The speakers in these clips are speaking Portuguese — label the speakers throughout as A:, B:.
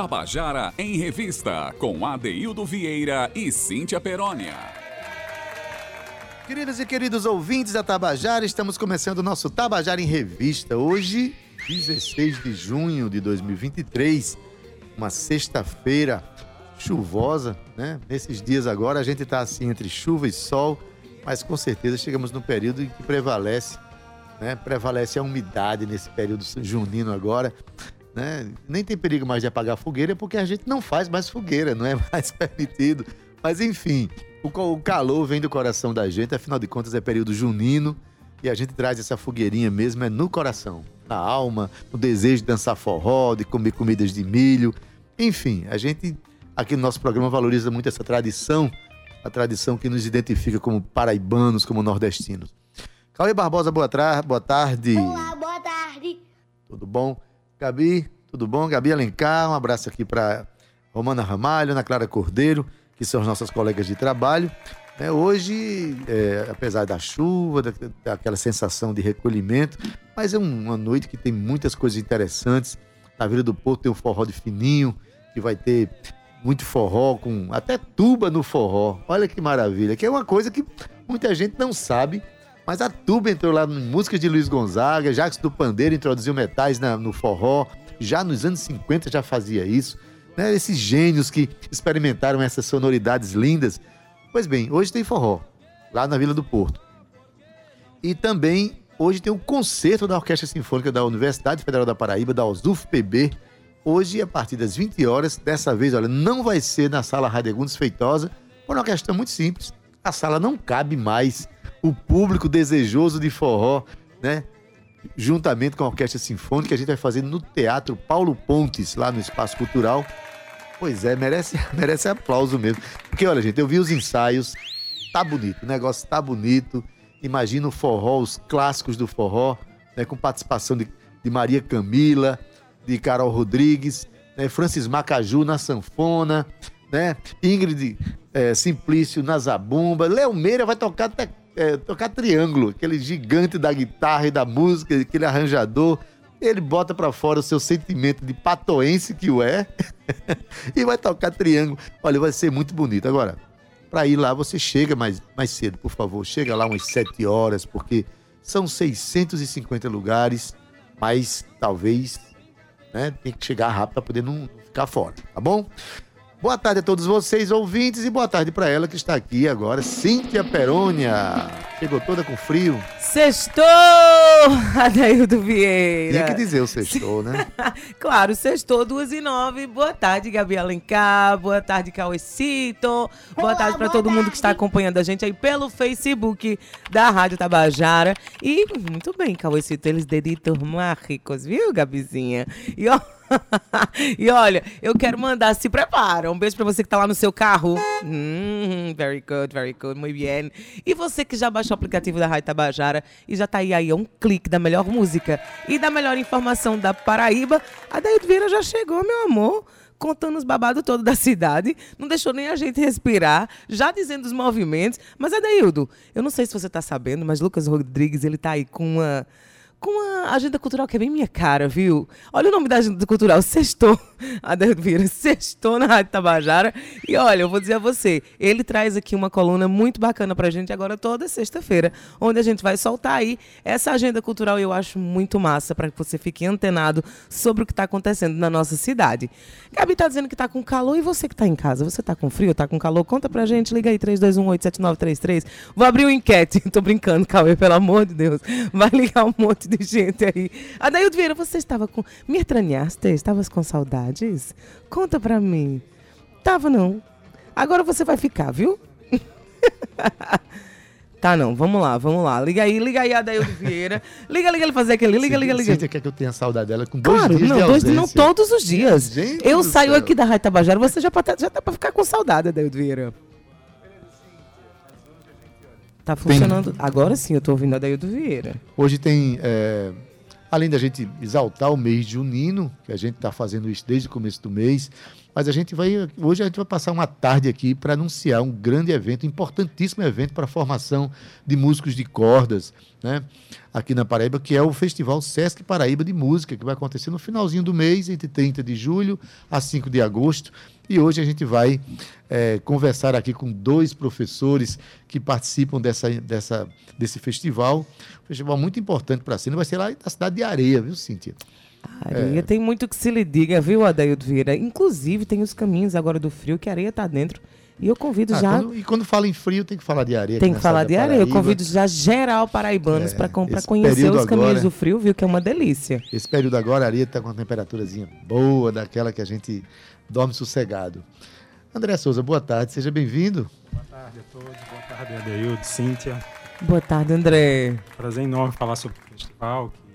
A: Tabajara em Revista, com Adeildo Vieira e Cíntia Perónia.
B: Queridos e queridos ouvintes da Tabajara, estamos começando o nosso Tabajara em Revista. Hoje, 16 de junho de 2023, uma sexta-feira chuvosa, né? Nesses dias agora a gente está assim entre chuva e sol, mas com certeza chegamos no período em que prevalece, né? Prevalece a umidade nesse período junino agora né? Nem tem perigo mais de apagar a fogueira porque a gente não faz mais fogueira, não é mais permitido. Mas enfim, o, o calor vem do coração da gente, afinal de contas é período junino e a gente traz essa fogueirinha mesmo é no coração, na alma, no desejo de dançar forró, de comer comidas de milho. Enfim, a gente aqui no nosso programa valoriza muito essa tradição, a tradição que nos identifica como paraibanos, como nordestinos. Cauê Barbosa, boa, boa tarde.
C: Olá, boa tarde.
B: Tudo bom? Gabi, tudo bom? Gabi Alencar, um abraço aqui para Romana Ramalho, Ana Clara Cordeiro, que são as nossas colegas de trabalho. É, hoje, é, apesar da chuva, da, daquela sensação de recolhimento, mas é uma noite que tem muitas coisas interessantes. Na Vila do Porto tem o forró de fininho, que vai ter muito forró, com até tuba no forró. Olha que maravilha, que é uma coisa que muita gente não sabe mas a tuba entrou lá em músicas de Luiz Gonzaga, Jacques do Pandeiro introduziu metais na, no forró, já nos anos 50 já fazia isso. Né? Esses gênios que experimentaram essas sonoridades lindas. Pois bem, hoje tem forró, lá na Vila do Porto. E também hoje tem um concerto da Orquestra Sinfônica da Universidade Federal da Paraíba, da USUF-PB. Hoje, a partir das 20 horas, dessa vez, olha, não vai ser na Sala Radegundes Feitosa, por uma questão muito simples. A sala não cabe mais o público desejoso de forró, né? Juntamente com a Orquestra Sinfônica, a gente vai fazer no Teatro Paulo Pontes, lá no Espaço Cultural. Pois é, merece, merece aplauso mesmo. Porque, olha, gente, eu vi os ensaios, tá bonito, o negócio tá bonito. Imagina o forró, os clássicos do forró, né, com participação de, de Maria Camila, de Carol Rodrigues, né, Francis Macaju na sanfona, né, Ingrid é, Simplício na zabumba, Léo Meira vai tocar até é, tocar triângulo, aquele gigante da guitarra e da música, aquele arranjador. Ele bota para fora o seu sentimento de patoense que o é e vai tocar triângulo. Olha, vai ser muito bonito. Agora, para ir lá, você chega mais, mais cedo, por favor. Chega lá umas 7 horas, porque são 650 lugares, mas talvez né, tem que chegar rápido para poder não ficar fora, tá bom? Boa tarde a todos vocês, ouvintes, e boa tarde para ela que está aqui agora, Cíntia Perônia. Chegou toda com frio.
D: Sextou, Adaildo Vieira.
B: Tinha que dizer o sextou, né?
D: claro, sextou, duas e nove. Boa tarde, Gabi Alencar. Boa tarde, Cauecito. Boa tarde para todo mundo que está acompanhando a gente aí pelo Facebook da Rádio Tabajara. E muito bem, Cauecito, eles deditos mágicos, viu, Gabizinha? E ó... e olha, eu quero mandar, se prepara. Um beijo pra você que tá lá no seu carro. Hum, very good, very good, muito bem. E você que já baixou o aplicativo da Rádio Tabajara e já tá aí, aí um clique da melhor música e da melhor informação da Paraíba, a Daíde Vieira já chegou, meu amor contando os babados todos da cidade, não deixou nem a gente respirar, já dizendo os movimentos. Mas, Adaildo, eu não sei se você está sabendo, mas Lucas Rodrigues, ele tá aí com uma com uma agenda cultural que é bem minha cara, viu? Olha o nome da agenda cultural, Sextou. Adelio Vieira, Sextou na Rádio Tabajara. E olha, eu vou dizer a você, ele traz aqui uma coluna muito bacana pra gente agora toda sexta-feira, onde a gente vai soltar aí essa agenda cultural eu acho muito massa para que você fique antenado sobre o que está acontecendo na nossa cidade. Gabi tá dizendo que tá com calor e você que tá em casa, você tá com frio, tá com calor? Conta pra gente, liga aí 32187933. Vou abrir uma enquete. Tô brincando, Cauê, pelo amor de Deus. Vai ligar um monte de gente aí. Adaildo Vieira, você estava com. Me estranhaste? Estavas com saudades? Conta pra mim. Tava não. Agora você vai ficar, viu? Tá, não, vamos lá, vamos lá. Liga aí, liga aí, Adaildo Vieira. Liga, liga ele fazer aquele, liga, liga, liga.
B: Você quer que eu tenha saudade dela com dois
D: claro,
B: dias
D: não, dois não todos os dias.
B: Gente
D: eu saio
B: céu.
D: aqui da Rádio Tabajara, você já, tá, já tá pra ficar com saudade, Adaildo Vieira. Tá funcionando. Agora sim, eu tô ouvindo a Adaildo Vieira.
B: Hoje tem, é, além da gente exaltar o mês junino, que a gente está fazendo isso desde o começo do mês, Mas a gente vai, hoje a gente vai passar uma tarde aqui para anunciar um grande evento, um importantíssimo evento para a formação de músicos de cordas, né? Aqui na Paraíba, que é o Festival Sesc Paraíba de Música, que vai acontecer no finalzinho do mês, entre 30 de julho a 5 de agosto. E hoje a gente vai é, conversar aqui com dois professores que participam dessa, dessa, desse festival. Um festival muito importante para a cena. Vai ser lá na cidade de Areia, viu, Cíntia?
D: Areia é. tem muito que se lhe diga, viu, Adaildo Vieira? Inclusive, tem os caminhos agora do frio, que a areia está dentro. E eu convido ah, já.
B: Quando, e quando fala em frio, tem que falar de areia.
D: Tem que falar de areia. Eu convido já geral paraibanos é, para conhecer os caminhos agora, do frio, viu? Que é uma delícia.
B: Esse período agora, a areia está com uma temperaturazinha boa, daquela que a gente dorme sossegado. André Souza, boa tarde, seja bem-vindo.
C: Boa tarde a todos, boa tarde, Adeildo, Cíntia.
D: Boa tarde, André.
C: Prazer enorme falar sobre o festival, que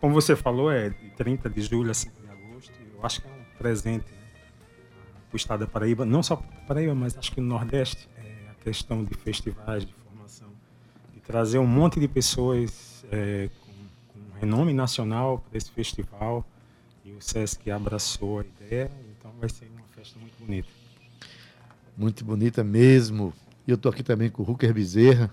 C: como você falou, é de 30 de julho a 5 de agosto. Eu acho que é um presente o estado da Paraíba, não só para Paraíba, mas acho que no Nordeste, é a questão de festivais, de formação, de trazer um monte de pessoas é, com, com renome nacional para esse festival. E o SESC abraçou a ideia, então vai ser uma festa muito bonita.
B: Muito bonita mesmo. E eu estou aqui também com o Ruker Bezerra.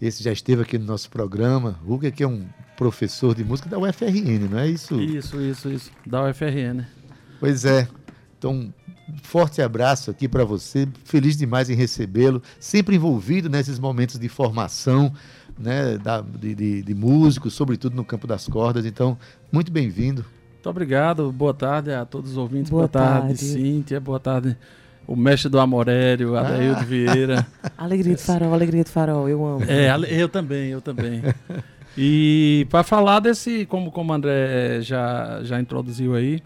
B: Esse já esteve aqui no nosso programa. Ruker que é um professor de música da UFRN, não é isso?
E: Isso, isso, isso. Da UFRN.
B: Pois é. Então, forte abraço aqui para você. Feliz demais em recebê-lo. Sempre envolvido nesses momentos de formação né, da, de, de, de músicos, sobretudo no campo das cordas. Então, muito bem-vindo.
E: Muito obrigado. Boa tarde a todos os ouvintes. Boa, Boa tarde, tarde, Cíntia. Boa tarde o mestre do Amorério, Adaildo ah. Vieira.
D: Alegria do farol, alegria do farol, eu amo.
E: É, eu também, eu também. E para falar desse, como, como o André já, já introduziu aí,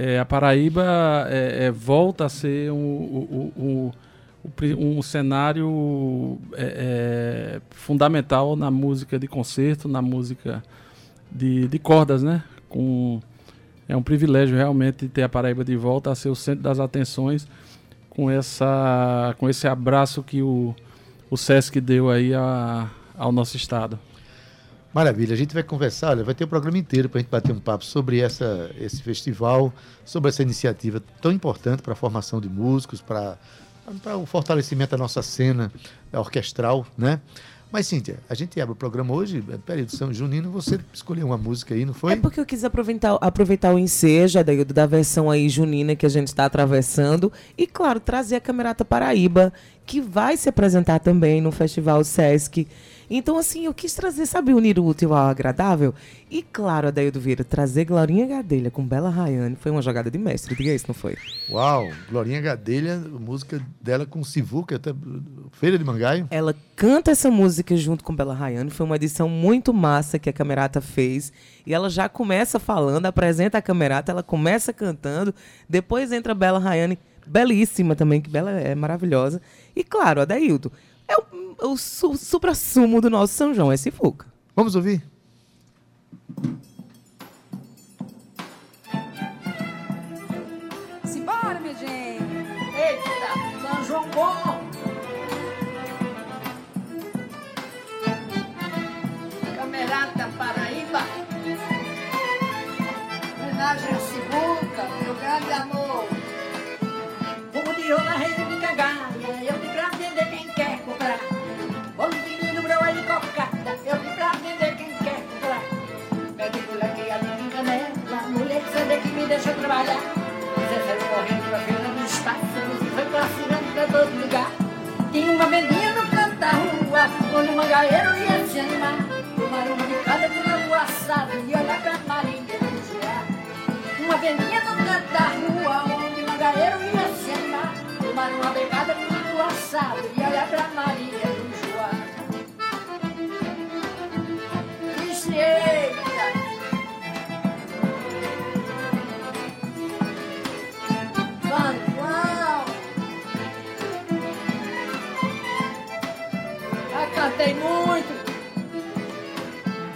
E: é, a Paraíba é, é, volta a ser um, um, um, um cenário é, é, fundamental na música de concerto, na música de, de cordas, né? Com, é um privilégio realmente ter a Paraíba de volta a ser o centro das atenções com, essa, com esse abraço que o, o SESC deu aí a, ao nosso estado.
B: Maravilha, a gente vai conversar, olha, vai ter o um programa inteiro para a gente bater um papo sobre essa, esse festival, sobre essa iniciativa tão importante para a formação de músicos, para o fortalecimento da nossa cena orquestral, né? Mas, Cíntia, a gente abre o programa hoje, é período São Junino, você escolheu uma música aí, não foi?
D: É porque eu quis aproveitar, aproveitar o ensejo da, da versão aí junina que a gente está atravessando e, claro, trazer a Camerata Paraíba, que vai se apresentar também no Festival Sesc então, assim, eu quis trazer, sabe, unir o útil ao agradável. E, claro, Adaildo Vieira, trazer Glorinha Gadelha com Bela Rayane foi uma jogada de mestre, diga isso, não foi?
B: Uau, Glorinha Gadelha, música dela com Sivuca, até Feira de Mangaio.
D: Ela canta essa música junto com Bela Rayane, foi uma edição muito massa que a Camerata fez. E ela já começa falando, apresenta a Camerata, ela começa cantando, depois entra Bela Rayane, belíssima também, que Bela é maravilhosa. E, claro, Adaildo, é o, o su, supra-sumo do nosso São João, é Sifuca.
B: Vamos ouvir?
F: Simbora, minha gente! Eita, São João bom! Camerata Paraíba Homenagem a Sifuca, meu grande amor Vamos de rola, rei de cagar deixa trabalhar. Você saiu correndo pra feira dos pássaros e foi classificando pra todo lugar. Tinha uma vendinha no canto da rua, onde o mangaeiro ia se animar. Tomaram uma bicada de lambu assado e olhar pra Marília vigiar. Uma vendinha no canto da rua, onde o mangaeiro ia se animar. Tomaram uma bicada de lambu assado e olhar pra Marília vigiar. Disse cantei muito.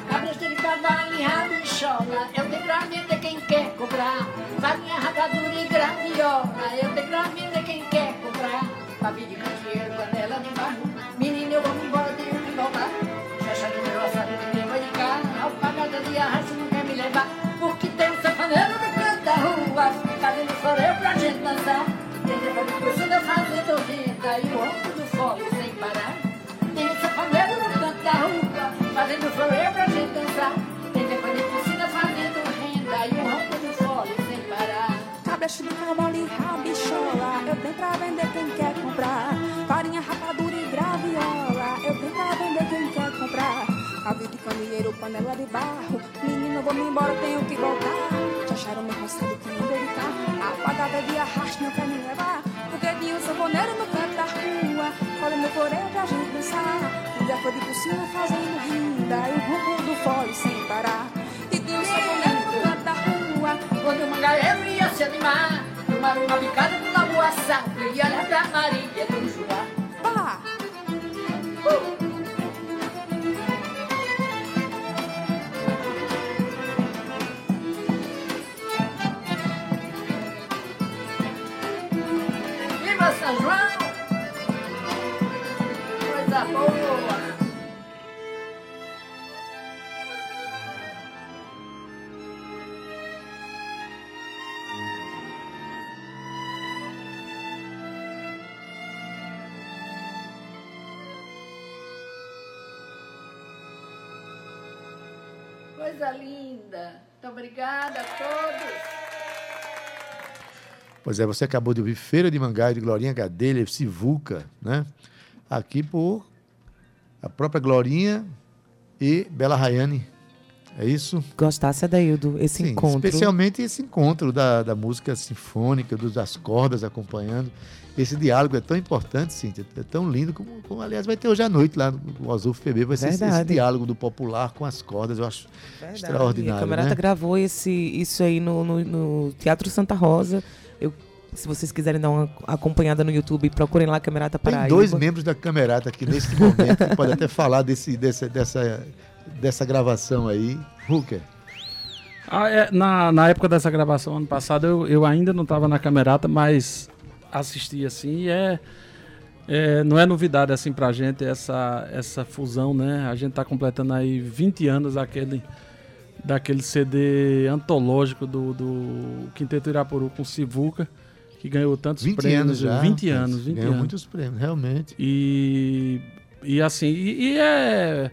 F: Cabresto de cavalo e rabichola, eu tenho pra vender quem quer comprar. Farinha, ragadura e graviola, eu tenho pra vender quem quer comprar. Pavio de candeeiro, panela de barro, menino eu vou embora, tenho que voltar. Chacha de meu assado de língua de carne, alpagada de não quer me levar. Porque tem um safaneiro no canto da rua, fazendo soreu pra gente dançar. renda e o ronco do fole fazendo florê pra gente dançar. Tem depois de piscina fazendo renda e o ronco do fole sem parar.
G: Cabeça de camole, rabichola, eu tenho pra vender quem quer comprar. Farinha, rapadura e graviola, eu tenho pra vender quem quer comprar. Navio de candeeiro, panela de barro, menino, vou me embora, tenho que voltar. Já acharam meu roçado que não deu de carro, apagada de arrasto, não quer me levar. Um sanfoneiro no canto da rua, olha meu coreia pra gente dançar. Foi de por cima fazendo renda, e o ronco do fole sem parar. E um sanfoneiro no canto da rua,
F: Quando o mangaeiro ia se animar, tomaram uma picada do lagoa sapo e olha pra Maria do Juá. Obrigada a todos!
B: Pois é, você acabou de ouvir Feira de Mangaio de Glorinha Gadelha, Sivuca, né? Aqui por a própria Glorinha e Bela Rayane. É isso?
D: Gostasse, Adaildo, esse
B: Sim,
D: encontro.
B: Especialmente esse encontro da, da música sinfônica, dos, das cordas acompanhando. Esse diálogo é tão importante, Cíntia, é tão lindo, como, como, aliás vai ter hoje à noite lá no Azul PB, vai ser esse, esse diálogo do popular com as cordas, eu acho
D: Verdade.
B: extraordinário.
D: A Camerata
B: né?
D: gravou esse, isso aí no, no- no Teatro Santa Rosa. Eu, se vocês quiserem dar uma acompanhada no YouTube, procurem lá Camerata
B: Tem
D: Paraíba.
B: dois membros da Camerata aqui nesse momento que pode até falar desse, desse, dessa, dessa gravação aí. Hooker.
E: Ah, é, na, na época dessa gravação, ano passado, eu, eu ainda não estava na camerata, mas assisti assim e é, é, não é novidade assim pra gente essa, essa fusão, né? A gente tá completando aí 20 anos daquele, daquele CD antológico do, do Quinteto Irapuru com Sivuca, que ganhou tantos
B: 20
E: prêmios.
B: anos já.
E: 20
B: rapaz.
E: anos, 20
B: Ganhou
E: anos.
B: muitos prêmios, realmente.
E: E, e assim, e, e é.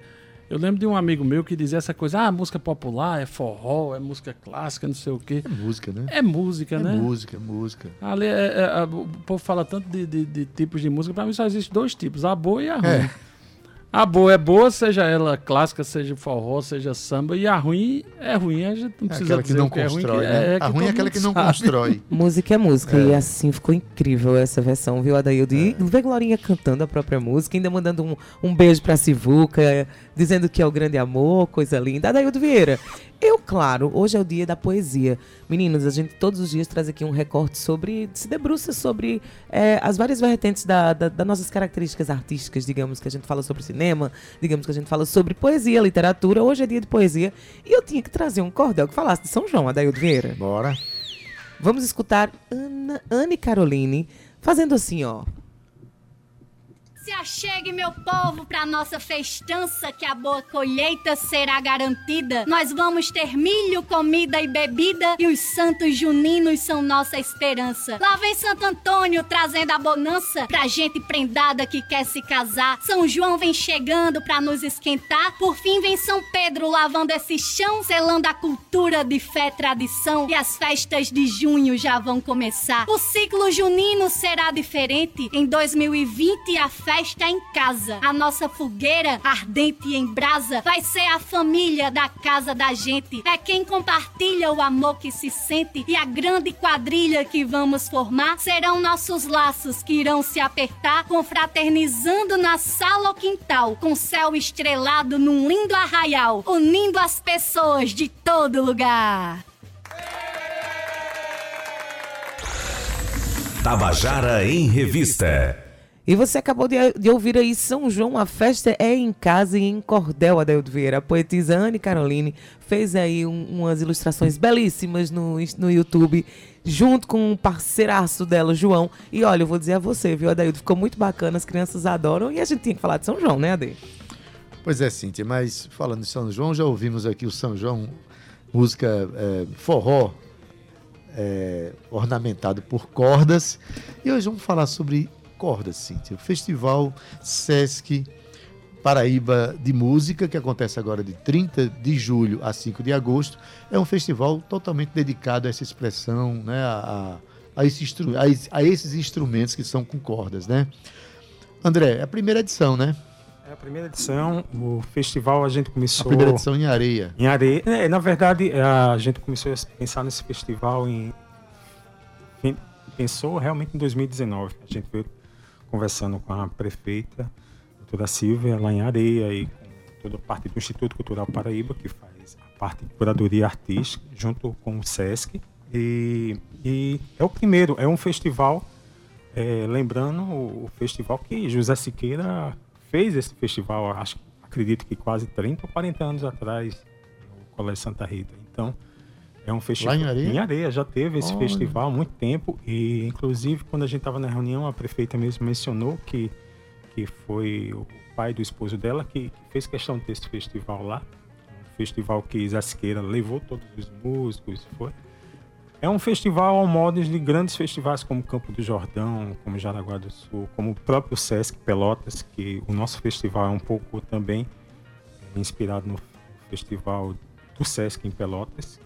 E: Eu lembro de um amigo meu que dizia essa coisa: ah, música popular, é forró, é música clássica, não sei o quê.
B: É música, né?
E: É música,
B: É
E: né?
B: música, é música.
E: Ali é- é- o povo fala tanto de, de- de tipos de música, pra mim só existe dois tipos, a boa e a ruim.
B: É.
E: A boa é boa, seja ela clássica, seja forró, seja samba, e a ruim é ruim, a gente não
B: É
E: precisa
B: aquela que
E: dizer
B: não
E: que é ruim,
B: constrói, né?
E: é,
B: a ruim é aquela que não
E: sabe.
B: constrói.
D: Música é música, e assim ficou incrível essa versão, viu, Adaildo? E ver Glorinha cantando a própria música, ainda mandando um, um beijo pra Sivuca, dizendo que é o grande amor, coisa linda. Adaildo Vieira, eu, claro, hoje é o dia da poesia. Meninos, a gente todos os dias traz aqui um recorte sobre, se debruça sobre é, as várias vertentes da, da- das nossas características artísticas, digamos que a gente fala sobre cinema, digamos que a gente fala sobre poesia, literatura. Hoje é dia de poesia e eu tinha que trazer um cordel que falasse de São João, Adaildo Vieira.
B: Bora.
D: Vamos escutar Ana, Anne Caroline fazendo assim, ó.
H: Se achegue, meu povo, pra nossa festança, que a boa colheita será garantida. Nós vamos ter milho, comida e bebida, e os santos juninos são nossa esperança. Lá vem Santo Antônio trazendo a bonança pra gente prendada que quer se casar. São João vem chegando pra nos esquentar. Por fim vem São Pedro lavando esse chão, selando a cultura de fé e tradição. E as festas de junho já vão começar. O ciclo junino será diferente. Em 2020 a festa é em casa. A nossa fogueira ardente em brasa vai ser a família da casa da gente. É quem compartilha o amor que se sente e a grande quadrilha que vamos formar serão nossos laços que irão se apertar, confraternizando na sala ou quintal, com céu estrelado num lindo arraial, unindo as pessoas de todo lugar.
I: Tabajara em Revista.
D: E você acabou de, de ouvir aí São João, a festa é em casa e em cordel, Adeldo Vieira. A poetisa Anne Caroline fez aí um- umas ilustrações belíssimas no, no YouTube, junto com um parceiraço dela, João. E olha, eu vou dizer a você, viu, Adeldo? Ficou muito bacana, as crianças adoram e a gente tinha que falar de São João, né, Ade?
B: Pois é, Cíntia, mas falando de São João, já ouvimos aqui o São João, música é, forró, é, ornamentado por cordas. E hoje vamos falar sobre cordas, Cíntia. O Festival Sesc Paraíba de Música, que acontece agora de 30 de julho a 5 de agosto, é um festival totalmente dedicado a essa expressão, né, a, a, esse a a esses instrumentos que são com cordas, né? André, é a primeira edição, né?
C: É a primeira edição, o festival a gente
B: A
C: começou
B: primeira edição em areia.
C: em areia. É, na verdade, a gente começou a pensar nesse festival em. em- Pensou realmente em 2019. A gente veio conversando com a prefeita, doutora Silvia, lá em Areia, e com toda a parte do Instituto Cultural Paraíba, que faz a parte de curadoria artística, junto com o SESC. E, e é o primeiro, é um festival, é, lembrando o, o festival que José Siqueira fez esse festival, acho, acredito que quase 30 ou 40 anos atrás, no Colégio Santa Rita. Então, é um festival.
B: Lá em Areia?
C: já teve esse
B: Olha.
C: festival há muito tempo. E, inclusive, quando a gente estava na reunião, a prefeita mesmo mencionou que, que foi o pai do esposo dela que, que fez questão de ter esse festival lá. Um festival que Zé Siqueira levou todos os músicos. Foi. É um festival ao modo de grandes festivais como Campo do Jordão, como Jaraguá do Sul, como o próprio Sesc Pelotas, que o nosso festival é um pouco também é, inspirado no festival do Sesc em Pelotas.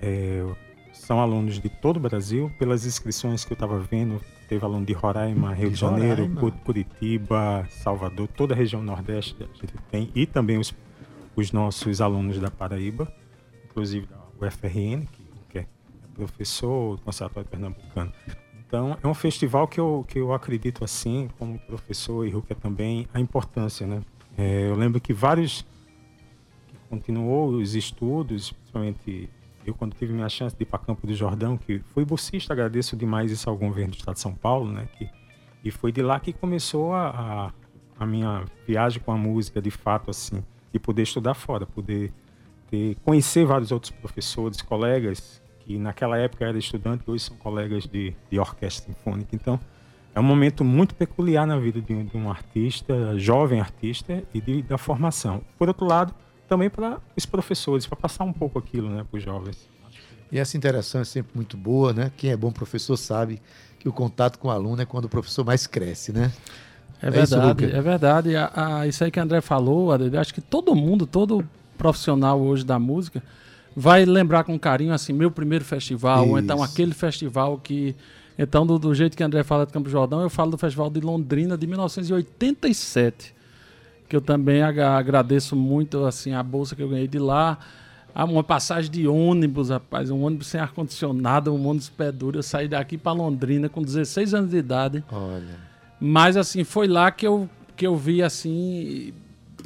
C: É, são alunos de todo o Brasil, pelas inscrições que eu estava vendo, teve aluno de Roraima, Rio de Janeiro,
B: Roraima.
C: Cu- Curitiba, Salvador, toda a região Nordeste a gente tem, e também os, os nossos alunos da Paraíba, inclusive da UFRN, que, que é professor do Conservatório Pernambucano. Então, é um festival que eu, que eu acredito, assim, como professor e Rukia também, a importância, né? É, eu lembro que vários continuou os estudos, principalmente eu quando tive minha chance de ir para Campo do Jordão, que fui bolsista, agradeço demais isso ao governo do Estado de São Paulo, né? Que, e foi de lá que começou a, a, a minha viagem com a música, de fato, assim, de poder estudar fora, poder ter, conhecer vários outros professores, colegas que naquela época eram estudantes, hoje são colegas de, de orquestra sinfônica. Então, é um momento muito peculiar na vida de, de um artista, jovem artista, e de, da formação. Por outro lado, também para os professores, para passar um pouco aquilo né, para os jovens.
B: E essa interação é sempre muito boa, né? Quem é bom professor sabe que o contato com o aluno é quando o professor mais cresce, né?
E: É
B: É isso,
E: verdade,
B: Luca?
E: é verdade. A- a- isso aí que o André falou, acho que todo mundo, todo profissional hoje da música vai lembrar com carinho assim, meu primeiro festival, ou então
B: Isso.
E: aquele festival que. Então, do, do jeito que o André fala de Campo Jordão, eu falo do Festival de Londrina de 1987. Que eu também agradeço muito assim, a bolsa que eu ganhei de lá. Ah, uma passagem de ônibus, rapaz, um ônibus sem ar-condicionado, um ônibus pé duro. Eu saí daqui para Londrina com 16 anos de idade.
B: Olha.
E: Mas assim, foi lá que eu, que eu vi assim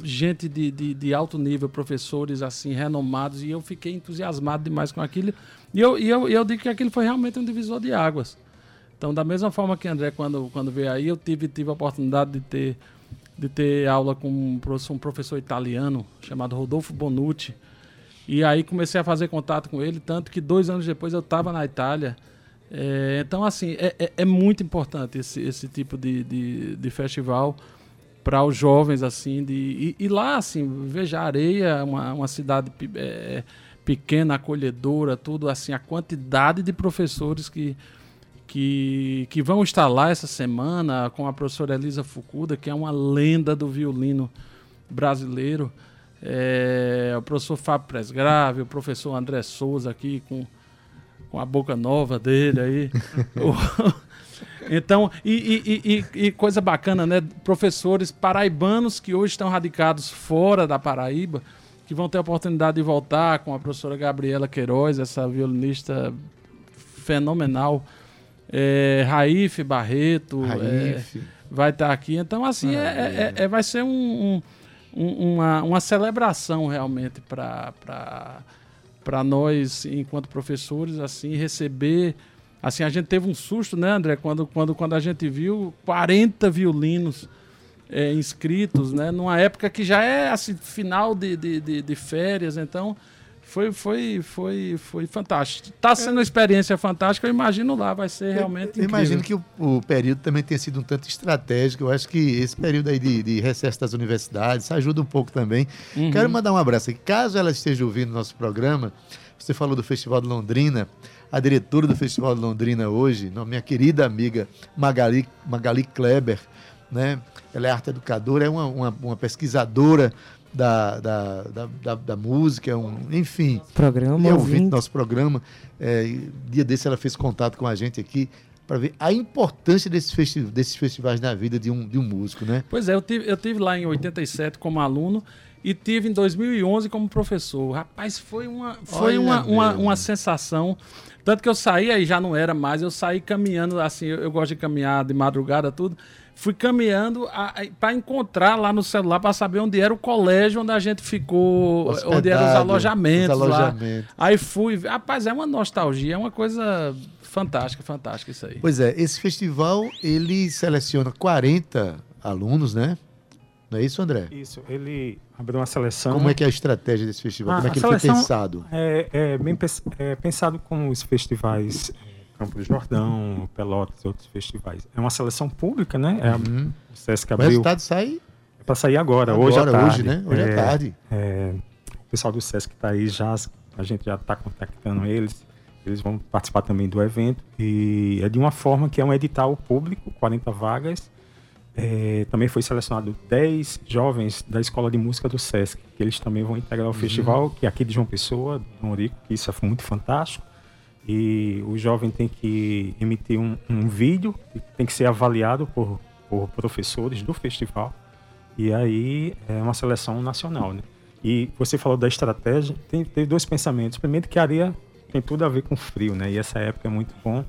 E: gente de, de, de alto nível, professores assim renomados, e eu fiquei entusiasmado demais com aquilo. E eu, e eu, eu digo que aquilo foi realmente um divisor de águas. Então, da mesma forma que André, quando, quando veio aí, eu tive, tive a oportunidade de ter, de ter aula com um professor, um professor italiano chamado Rodolfo Bonucci. E aí comecei a fazer contato com ele, tanto que dois anos depois eu estava na Itália. É, então, assim, é, é- é muito importante esse, esse tipo de, de, de festival para os jovens, assim, de, e, e lá, assim, veja, Areia, uma, uma cidade é, pequena, acolhedora, tudo, assim, a quantidade de professores que, que, que vão estar lá essa semana com a professora Elisa Fukuda, que é uma lenda do violino brasileiro, é, o professor Fábio Presgrave, o professor André Souza aqui com, com a boca nova dele aí. Então, e, e- e- e- e coisa bacana, né? Professores paraibanos que hoje estão radicados fora da Paraíba, que vão ter a oportunidade de voltar com a professora Gabriela Queiroz, essa violinista fenomenal. É, Raif Barreto. é,
B: Raif.
E: vai estar aqui. Então, assim, é, é- é- vai ser um- um- um- uma, uma celebração realmente para nós, enquanto professores, assim, receber. Assim, a gente teve um susto, né, André, quando, quando, quando a gente viu 40 violinos é, inscritos, né, numa época que já é assim, final de, de, de, de férias, então. Foi, foi, foi, foi fantástico. Está sendo uma experiência fantástica, eu imagino lá, vai ser realmente
B: Eu
E: incrível.
B: imagino que o, o período também tenha sido um tanto estratégico. Eu acho que esse período aí de, de recesso das universidades ajuda um pouco também.
E: Uhum.
B: Quero mandar um abraço aqui. Caso ela esteja ouvindo nosso programa, Você falou do Festival de Londrina. A diretora do Festival de Londrina hoje, minha querida amiga Magali, Magali Kleber, né? Ela é arte educadora, é uma, uma, uma pesquisadora da, da, da, da, da música, é um, enfim.
D: Programa,
B: E é ouvinte
D: ouvinte.
B: do nosso programa. É, dia desse ela fez contato com a gente aqui para ver a importância desses, festi desses festivais na vida de um, de um músico, né?
E: Pois é, eu tive, eu tive lá em 87 como aluno e tive em 2011 como professor. Rapaz, foi uma, foi
B: Olha
E: uma, uma, uma sensação. Tanto que eu saí, aí já não era mais, eu saí caminhando, assim, eu, eu gosto de caminhar de madrugada, tudo. Fui caminhando para encontrar lá no celular para saber onde era o colégio onde a gente ficou, onde eram os
B: Hospedado,
E: alojamentos.
B: os
E: lá.
B: alojamentos.
E: Aí fui, rapaz, é uma nostalgia, é uma coisa fantástica, fantástica isso aí.
B: Pois é, esse festival ele seleciona 40 alunos, né? Não é isso, André?
C: Isso, ele abriu uma seleção.
B: Como é que é a estratégia desse festival?
C: Ah,
B: Como é que ele foi pensado?
C: É, é bem é pensado como os festivais é, Campo do Jordão, Pelotas outros festivais. É uma seleção pública, né? É
B: Uhum.
C: o Sesc
B: O
C: abriu.
B: resultado sai
C: É para sair agora,
B: agora,
C: hoje à tarde.
B: hoje, né? Hoje à
C: É,
B: tarde.
C: é, o pessoal do Sesc está aí já, a gente já está contactando eles. Eles vão participar também do evento. E é de uma forma que é um edital público, 40 vagas. É, também foi selecionado 10 jovens da Escola de Música do Sesc, que eles também vão integrar o festival, que é aqui de João Pessoa, do Dom Rico, que isso é muito fantástico. E o jovem tem que emitir um, um vídeo, tem que ser avaliado por, por professores do festival. E aí é uma seleção nacional, né? E você falou da estratégia, tem, teve dois pensamentos. Primeiro que a areia tem tudo a ver com frio, né? E essa época é muito bom.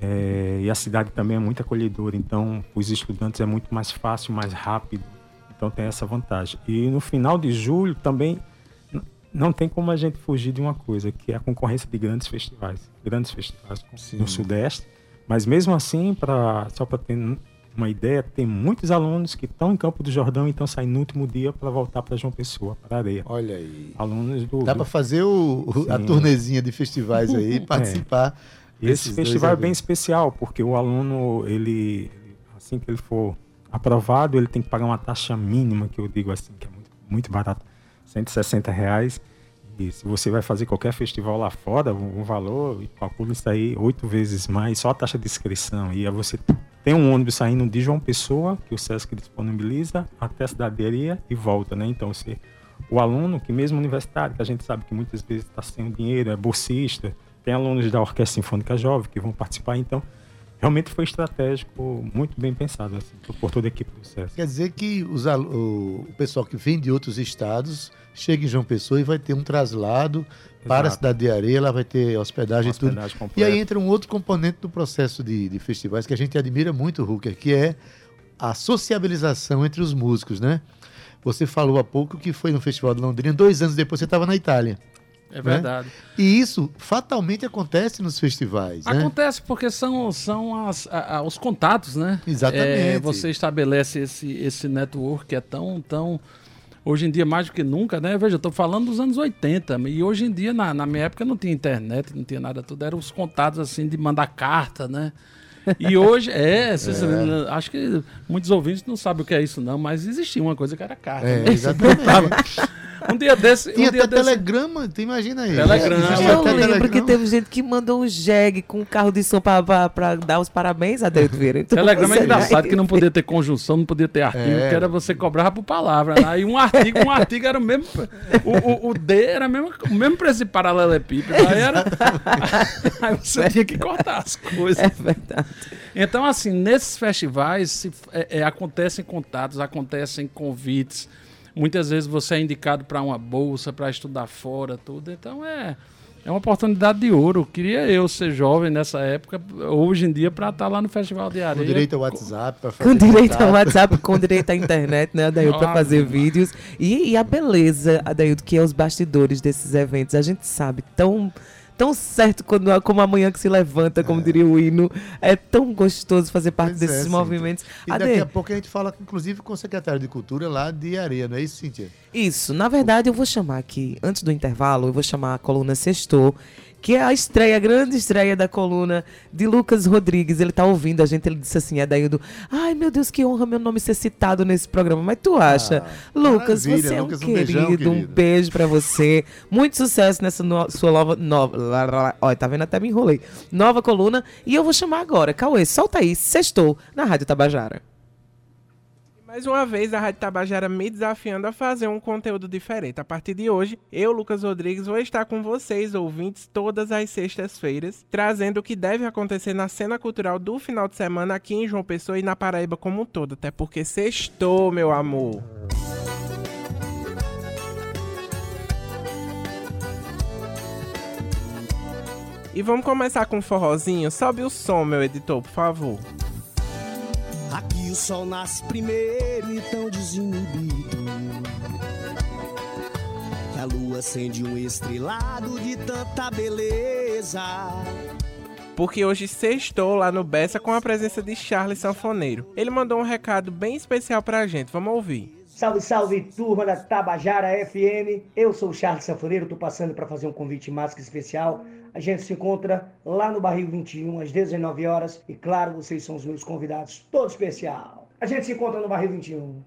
C: É, e a cidade também é muito acolhedora, então os estudantes é muito mais fácil, mais rápido. Então tem essa vantagem. E no final de julho também não tem como a gente fugir de uma coisa, que é a concorrência de grandes festivais, grandes festivais no Sudeste. Mas mesmo assim, pra, só para ter uma ideia, tem muitos alunos que estão em Campo do Jordão e estão saindo no último dia para voltar para João Pessoa, para Areia.
B: Olha aí.
C: Alunos do.
B: Dá para fazer o, o- a
C: Sim.
B: turnezinha de festivais aí, participar.
C: E
B: desses
C: esse festival é bem especial, porque o aluno, ele- assim que ele for aprovado, ele tem que pagar uma taxa mínima, que eu digo assim, que é muito, muito barato, 160 reais. E se você vai fazer qualquer festival lá fora, o valor, calcula isso aí oito vezes mais, só a taxa de inscrição. E aí você tem um ônibus saindo de João Pessoa, que o Sesc disponibiliza, até a cidade de Areia e volta, né? Então, você, o aluno, que mesmo universitário, que a gente sabe que muitas vezes está sem dinheiro, é bolsista, tem alunos da Orquestra Sinfônica Jovem que vão participar, então realmente foi estratégico, muito bem pensado assim, por- toda a equipe do SESC.
B: Quer dizer que os o pessoal que vem de outros estados chega em João Pessoa e vai ter um traslado para a
C: Exato.
B: cidade de Areia, lá vai ter hospedagem, e tudo.
C: Hospedagem
B: E
C: completa.
B: aí entra um outro componente do processo de, de festivais que a gente admira muito, Hooker, que é a sociabilização entre os músicos, né? Você falou há pouco que foi no Festival de Londrina, dois anos depois você estava na Itália.
E: É verdade.
B: E isso fatalmente acontece nos festivais, né?
E: Acontece porque são, são as, a- a- os contatos, né?
B: Exatamente.
E: É, você estabelece esse, esse network que é tão, tão. Hoje em dia, mais do que nunca, né? Veja, eu tô falando dos anos 80. E hoje em dia, na, na minha época, não tinha internet, não tinha nada, tudo. Eram os contatos, assim, de mandar carta, né? E hoje, é, cês- acho que muitos ouvintes não sabem o que é isso, não, mas existia uma coisa que era carta.
B: É,
E: né?
B: exatamente.
E: Um dia desse.
B: Tinha
E: um dia
B: até
E: desse-
B: telegrama, tu imagina aí.
E: Telegrama.
D: Eu lembro que
B: telegrama.
D: teve gente que mandou um jegue com um carro de som pra, pra, pra dar os parabéns a Deus Vieira. Então,
E: Telegrama é engraçado que não podia ter conjunção, não podia ter artigo,
B: É.
E: que era você cobrava por palavra. né? Aí um artigo, um artigo era o mesmo. O, o, o D era mesmo, o mesmo preço de paralelepípedo. Aí, era, aí você tinha que cortar as coisas.
D: É verdade.
E: Então, assim, nesses festivais se- é, é, acontecem contatos, acontecem convites. Muitas vezes você é indicado para uma bolsa, para estudar fora, tudo. Então é, é uma oportunidade de ouro. Queria eu ser jovem nessa época, hoje em dia, para estar lá no Festival de
B: Com
E: Areia.
B: direito ao WhatsApp. pra fazer
D: Com direito ao
B: contato.
D: WhatsApp, com direito à internet, né, Adaildo, para fazer
E: não.
D: vídeos. E, e a beleza, Adaildo, que é os bastidores desses eventos. A gente sabe tão, tão certo quando, como amanhã que se levanta, como diria o hino. É tão gostoso fazer parte
B: Pois é,
D: desses
B: Cíntia.
D: movimentos.
B: E daqui a pouco a gente fala, inclusive, com o secretário de Cultura lá de Areia, não é isso, Cíntia?
D: Isso, na verdade eu vou chamar aqui, antes do intervalo, eu vou chamar a coluna Sextor, que é a estreia, a grande estreia da coluna de Lucas Rodrigues. Ele tá ouvindo a gente, ele disse assim, Adaildo, ai meu Deus, que honra meu nome ser citado nesse programa. Mas tu acha? Lucas,
B: maravilha,
D: você é um
B: Lucas, um
D: querido,
B: beijão,
D: um
B: querido.
D: beijo pra você. Muito sucesso nessa no- sua nova, nova. lá, lá, lá. Olha, tá vendo? Até me enrolei. Nova coluna. E eu vou chamar agora. Cauê, solta aí. Sextou na Rádio Tabajara.
J: Mais uma vez, a Rádio Tabajara me desafiando a fazer um conteúdo diferente. A partir de hoje, eu, Lucas Rodrigues, vou estar com vocês, ouvintes, todas as sextas-feiras, trazendo o que deve acontecer na cena cultural do final de semana aqui em João Pessoa e na Paraíba como um todo. Até porque sextou, meu amor. E vamos começar com um forrozinho. Sobe o som, meu editor, por favor.
K: Aqui o sol nasce primeiro e tão desinibido. Que a lua acende um estrelado de tanta beleza.
J: porque hoje sextou lá no Bessa com a presença de Charles Sanfoneiro. Ele mandou um recado bem especial pra gente, vamos ouvir.
L: Salve, salve, turma da Tabajara FM. Eu sou o Charles Sanfoneiro, tô passando para fazer um convite máscara especial. A gente se encontra lá no Barril 21, às 19 horas. E claro, vocês são os meus convidados, todo especial. A gente se encontra no Barril 21.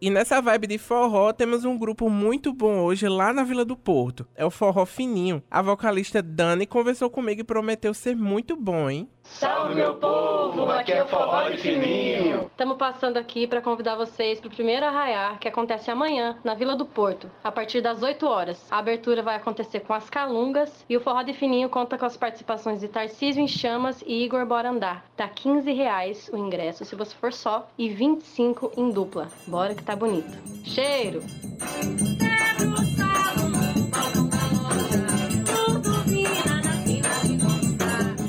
J: E nessa vibe de forró, temos um grupo muito bom hoje lá na Vila do Porto. É o Forró Fininho. A vocalista Dani conversou comigo e prometeu ser muito bom, hein?
M: Salve meu povo, aqui é Forró de Fininho. Estamos passando aqui para convidar vocês para o primeiro arraiar que acontece amanhã na Vila do Porto, a partir das 8 horas. A abertura vai acontecer com as calungas e o Forró de Fininho conta com as participações de Tarcísio em Chamas e Igor Bora Andar. Tá 15 reais o ingresso se você for só e 25 em dupla. Bora que tá bonito. Cheiro!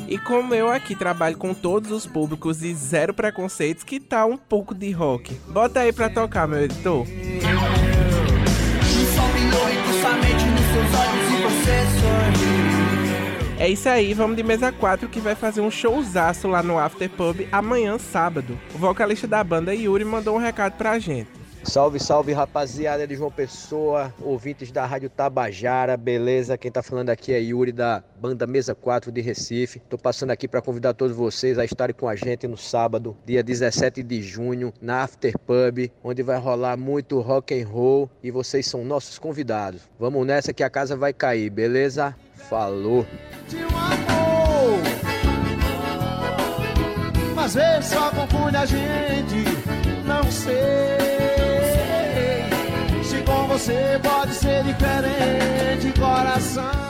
J: E como eu aqui trabalho com todos os públicos e zero preconceitos, que tal um pouco de rock? Bota aí pra tocar, meu editor. É isso aí, vamos de mesa 4 que vai fazer um showzaço lá no After Pub amanhã, sábado. O vocalista da banda Yuri mandou um recado pra gente.
N: Salve, salve rapaziada de João Pessoa, ouvintes da Rádio Tabajara, beleza? Quem tá falando aqui é Yuri da banda Mesa 4 de Recife. Tô passando aqui para convidar todos vocês a estarem com a gente no sábado, dia 17 de junho, na After Pub, onde vai rolar muito rock and roll e vocês são nossos convidados. Vamos nessa que a casa vai cair, beleza? Falou!
K: Mas ele só confunde a gente. Não sei se com você pode ser diferente, coração.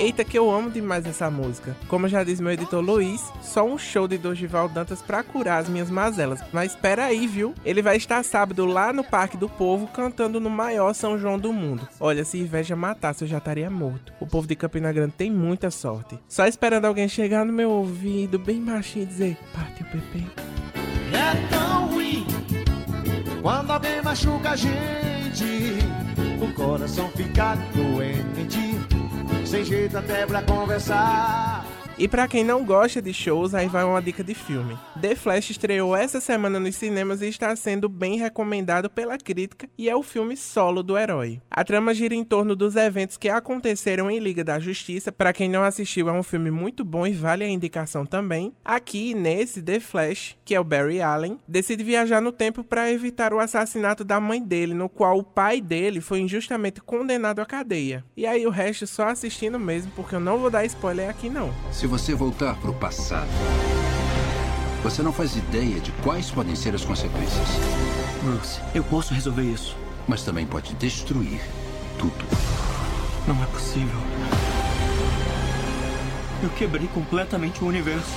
J: Eita, que eu amo demais essa música. Como já diz meu editor Luiz, só um show de Dorival Dantas pra curar as minhas mazelas. Mas espera aí, viu? Ele vai estar sábado lá no Parque do Povo cantando no maior São João do mundo. Olha, se inveja matasse, eu já estaria morto. O povo de Campina Grande tem muita sorte. Só esperando alguém chegar no meu ouvido bem baixinho e dizer: Partiu, Pepe.
K: É tão ruim quando alguém machuca a gente. O coração fica doente, sem jeito até pra conversar.
J: E pra quem não gosta de shows, aí vai uma dica de filme. The Flash estreou essa semana nos cinemas e está sendo bem recomendado pela crítica e é o filme solo do herói. A trama gira em torno dos eventos que aconteceram em Liga da Justiça. Pra quem não assistiu, é um filme muito bom e vale a indicação também. Aqui nesse The Flash, que é o Barry Allen, decide viajar no tempo para evitar o assassinato da mãe dele, no qual o pai dele foi injustamente condenado à cadeia. E aí o resto só assistindo mesmo, porque eu não vou dar spoiler aqui não.
O: Se você voltar para o passado, você não faz ideia de quais podem ser as consequências.
P: Bruce, eu posso resolver isso.
O: Mas também pode destruir tudo.
P: Não é possível. Eu quebrei completamente o universo.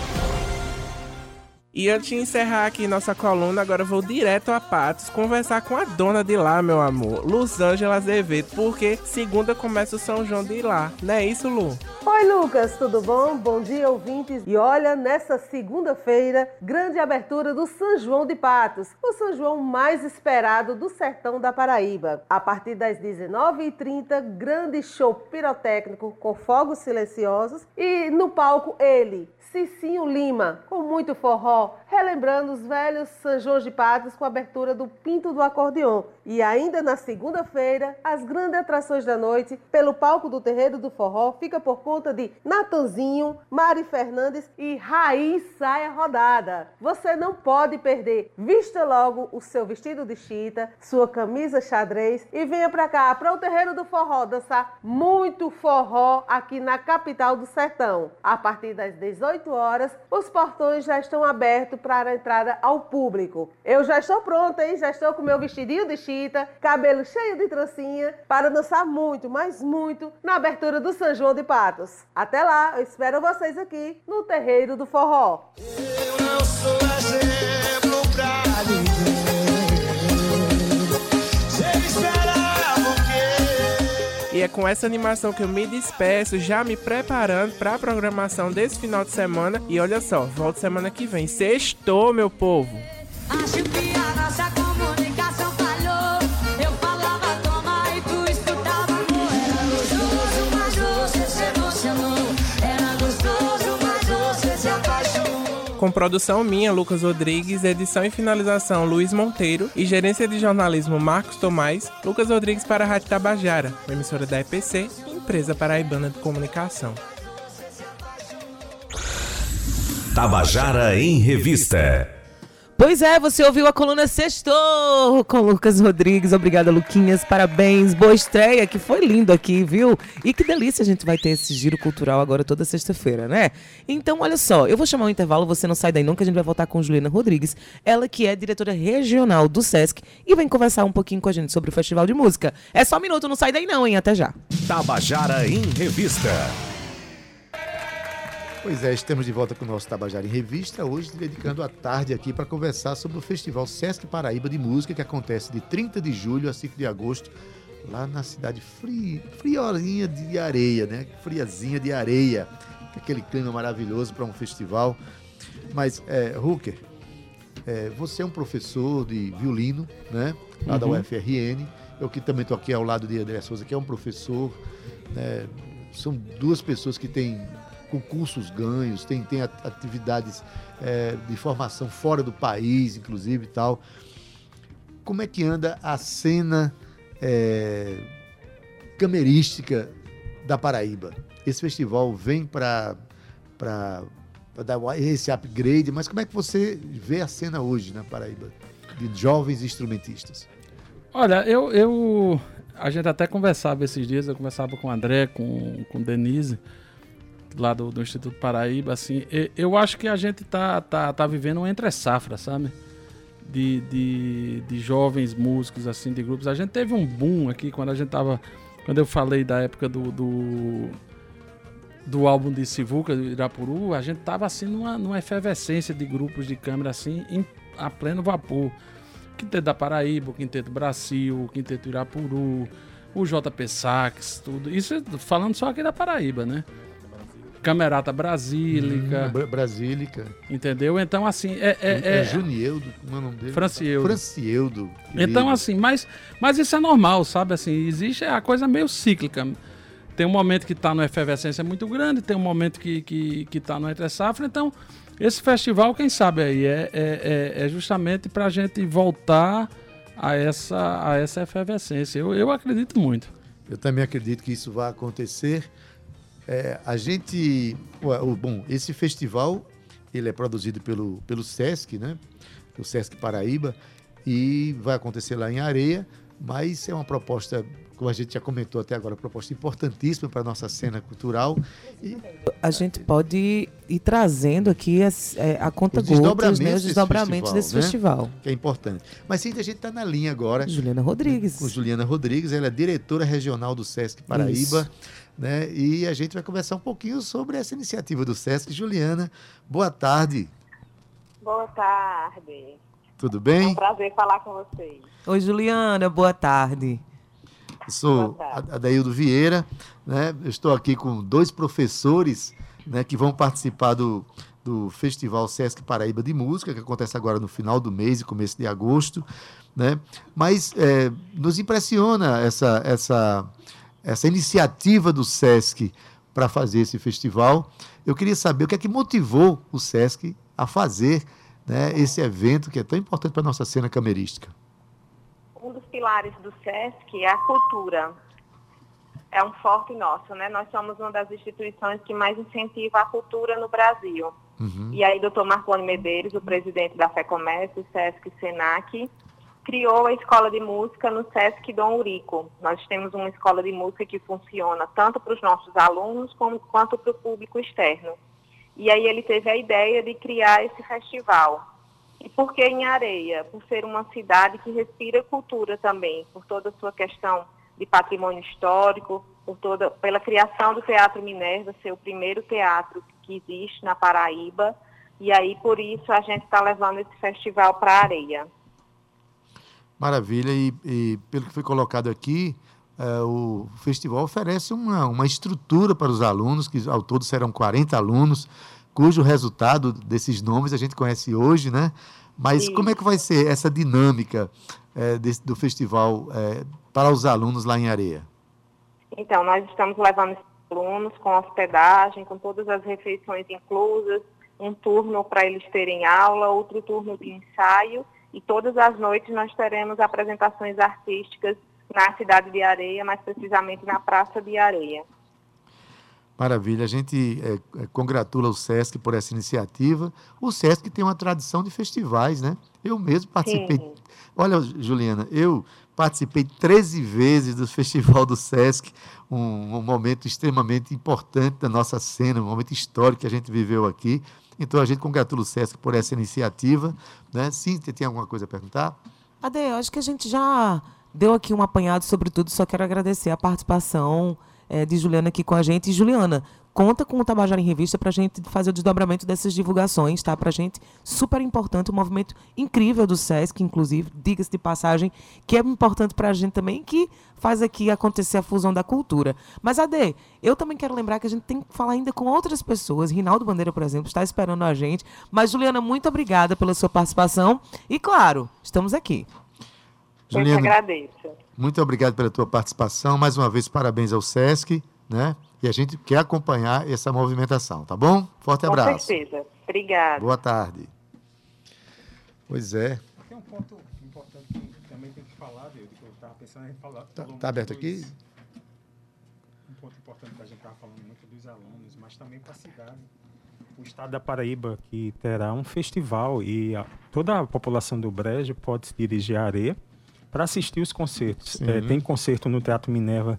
J: E antes de encerrar aqui nossa coluna, agora vou direto a Patos conversar com a dona de lá, meu amor, Luzângela Azevedo, porque segunda começa o São João de lá, não é isso, Lu?
Q: Oi, Lucas, tudo bom? Bom dia, ouvintes. E olha, nessa segunda-feira, grande abertura do São João de Patos, o São João mais esperado do sertão da Paraíba. A partir das 19h30, grande show pirotécnico com fogos silenciosos e no palco ele, Cicinho Lima, com muito forró, relembrando os velhos João de Patos com a abertura do Pinto do Acordeon. E ainda na segunda-feira, as grandes atrações da noite, pelo palco do Terreiro do Forró, fica por conta de Natanzinho, Mari Fernandes e Raiz Saia Rodada. Você não pode perder. Vista logo o seu vestido de chita, sua camisa xadrez e venha pra cá, para o Terreiro do Forró, dançar muito forró aqui na capital do sertão. A partir das 18 horas, os portões já estão abertos para a entrada ao público. Eu já estou pronta, hein? Já estou com meu vestidinho de chita, cabelo cheio de trancinha, para dançar muito, mas muito, na abertura do São João de Patos. Até lá, eu espero vocês aqui no Terreiro do Forró.
K: Eu não sou exemplo
J: É com essa animação que eu me despeço, já me preparando para a programação desse final de semana. E olha só, volto semana que vem. Sextou, meu povo!
F: Acho que
J: Com produção minha, Lucas Rodrigues, edição e finalização Luiz Monteiro e gerência de jornalismo Marcos Tomás, Lucas Rodrigues para a Rádio Tabajara, emissora da EPC, empresa paraibana de comunicação.
I: Tabajara em Revista.
D: Pois é, você ouviu a coluna Sextou com Lucas Rodrigues. Obrigada, Luquinhas. Parabéns. Boa estreia, que foi lindo aqui, viu? E que delícia a gente vai ter esse giro cultural agora toda sexta-feira, né? Então, olha só, eu vou chamar um intervalo, você não sai daí que a gente vai voltar com Juliana Rodrigues. Ela que é diretora regional do SESC e vem conversar um pouquinho com a gente sobre o Festival de Música. É só um minuto, não sai daí não, hein? Até já.
I: Tabajara em Revista.
B: Pois é, estamos de volta com o nosso Tabajara em Revista, hoje dedicando a tarde aqui para conversar sobre o Festival Sesc Paraíba de Música, que acontece de 30 de julho a 5 de agosto, lá na cidade fri, friolinha de areia, né? Friazinha de areia, aquele clima maravilhoso para um festival. Mas, é, Hooker, é, você é um professor de violino, né? Lá da
E: Uhum.
B: UFRN. Eu que também estou aqui ao lado de André Souza, que é um professor. né? São duas pessoas que têm concursos ganhos, têm at- atividades é, de formação fora do país, inclusive e tal. Como é que anda a cena é, camerística da Paraíba? Esse festival vem para dar esse upgrade, mas como é que você vê a cena hoje na Paraíba de jovens instrumentistas?
E: Olha, eu, eu. A gente até conversava esses dias, eu conversava com o André, com, com Denise, lá do, do Instituto Paraíba, assim. Eu acho que a gente tá, tá, tá vivendo uma entre-safra, sabe? De, de, de jovens músicos, assim, de grupos. A gente teve um boom aqui quando a gente tava. Quando eu falei da época do. do do álbum de Sivuca, do Irapuru, a gente tava assim numa, numa efervescência de grupos de câmera assim, em, a pleno vapor. Quinteto da Paraíba, Quinteto Brasil, Quinteto Irapuru, o JP Sax, tudo. Isso falando só aqui da Paraíba, né? Camerata Brasílica.
B: Hum, Bra- Brasílica.
E: Entendeu? Então, assim, é. é,
B: É,
E: é-
B: Junieldo, como é o nome dele?
E: Francieldo.
B: Francieldo.
E: Então, assim, mas, mas isso é normal, sabe? Assim, existe a coisa meio cíclica. Tem um momento que está numa efervescência muito grande, tem um momento que, que, que tá no entre safra. Então, esse festival, quem sabe aí, é, é, é- é justamente para a gente voltar a essa, a essa efervescência. Eu, eu acredito muito.
B: Eu também acredito que isso vai acontecer. É, a gente, bom, esse festival ele é produzido pelo pelo Sesc, né? O Sesc Paraíba e vai acontecer lá em Areia, mas é uma proposta, como a gente já comentou até agora, uma proposta importantíssima para a nossa cena cultural. E
D: A gente pode ir trazendo aqui as, é, a conta
B: os
D: gotas,
B: desdobramentos,
D: né, os
B: desse
D: desdobramentos desse
B: né?
D: festival.
B: Que é importante. Mas sim, a gente está na linha agora.
D: Juliana Rodrigues.
B: Com Juliana Rodrigues, ela é diretora regional do Sesc Paraíba.
D: Isso.
B: Né? E a gente vai conversar um pouquinho sobre essa iniciativa do Sesc. Juliana, boa tarde.
R: Boa tarde.
B: Tudo
R: É
B: bem?
R: um prazer falar com vocês.
D: Oi, Juliana, boa tarde.
B: Eu sou Adaildo Vieira, né? Eu estou aqui com dois professores né, que vão participar do, do Festival Sesc Paraíba de Música, que acontece agora no final do mês e começo de agosto. Né? Mas é, nos impressiona essa, essa, essa iniciativa do Sesc para fazer esse festival. Eu queria saber o que é que motivou o Sesc a fazer né, esse evento que é tão importante para a nossa cena camerística?
R: Um dos pilares do SESC é a cultura. É um forte nosso, né? Nós somos uma das instituições que mais incentiva a cultura no Brasil.
B: Uhum.
R: E aí, doutor Marconi Medeiros, o presidente da FEComércio, SESC e SENAC, criou a escola de música no SESC Dom Urico. Nós temos uma escola de música que funciona tanto para os nossos alunos como, quanto para o público externo. E aí ele teve a ideia de criar esse festival. E por que em Areia? Por ser uma cidade que respira cultura também, por toda a sua questão de patrimônio histórico, por toda, pela criação do Teatro Minerva, ser o primeiro teatro que existe na Paraíba. E aí, por isso, a gente está levando esse festival para a Areia.
B: Maravilha, e, e pelo que foi colocado aqui, é, o festival oferece uma, uma estrutura para os alunos, que ao todo serão 40 alunos, cujo resultado desses nomes a gente conhece hoje, né? Mas
R: Sim.
B: como é que vai ser essa dinâmica é, desse- do festival é, para os alunos lá em Areia?
R: Então, nós estamos levando esses alunos com hospedagem, com todas as refeições inclusas, um turno para eles terem aula, outro turno de ensaio, e todas as noites nós teremos apresentações artísticas na cidade de Areia, mais precisamente na Praça de Areia.
B: Maravilha, a gente é, congratula o SESC por essa iniciativa. O SESC tem uma tradição de festivais, né? Eu mesmo participei.
R: Sim.
B: Olha, Juliana, eu participei 13 vezes do Festival do SESC, um, um momento extremamente importante da nossa cena, um momento histórico que a gente viveu aqui. Então a gente congratula o SESC por essa iniciativa. Né? Cíntia, tem alguma coisa a perguntar?
D: Ade, eu acho que a gente já deu aqui um apanhado sobre tudo, só quero agradecer a participação eh, de Juliana aqui com a gente. E, Juliana, conta com o Tabajara em Revista para a gente fazer o desdobramento dessas divulgações, tá? Para a gente, super importante, um movimento incrível do SESC, inclusive, diga-se de passagem, que é importante para a gente também, que faz aqui acontecer a fusão da cultura. Mas, Ade, eu também quero lembrar que a gente tem que falar ainda com outras pessoas. Rinaldo Bandeira, por exemplo, está esperando a gente. Mas, Juliana, muito obrigada pela sua participação. E, claro, estamos aqui.
R: Eu que
B: Juliana,
R: agradeço.
B: muito obrigado pela tua participação. Mais uma vez, parabéns ao SESC, né? E a gente quer acompanhar essa movimentação, tá bom? Forte
R: Com
B: abraço.
R: certeza. Obrigada.
B: Boa tarde. Pois é.
C: Tem um ponto importante que também tem que falar, Deus, que eu estava pensando em falar.
B: Tá,
C: falou
B: tá aberto aqui?
C: Um ponto importante que a gente estava falando muito dos alunos, mas também para a cidade. O estado da Paraíba que terá um festival e a- toda a população do Brejo pode se dirigir à areia para assistir os concertos. É, tem concerto no Teatro Minerva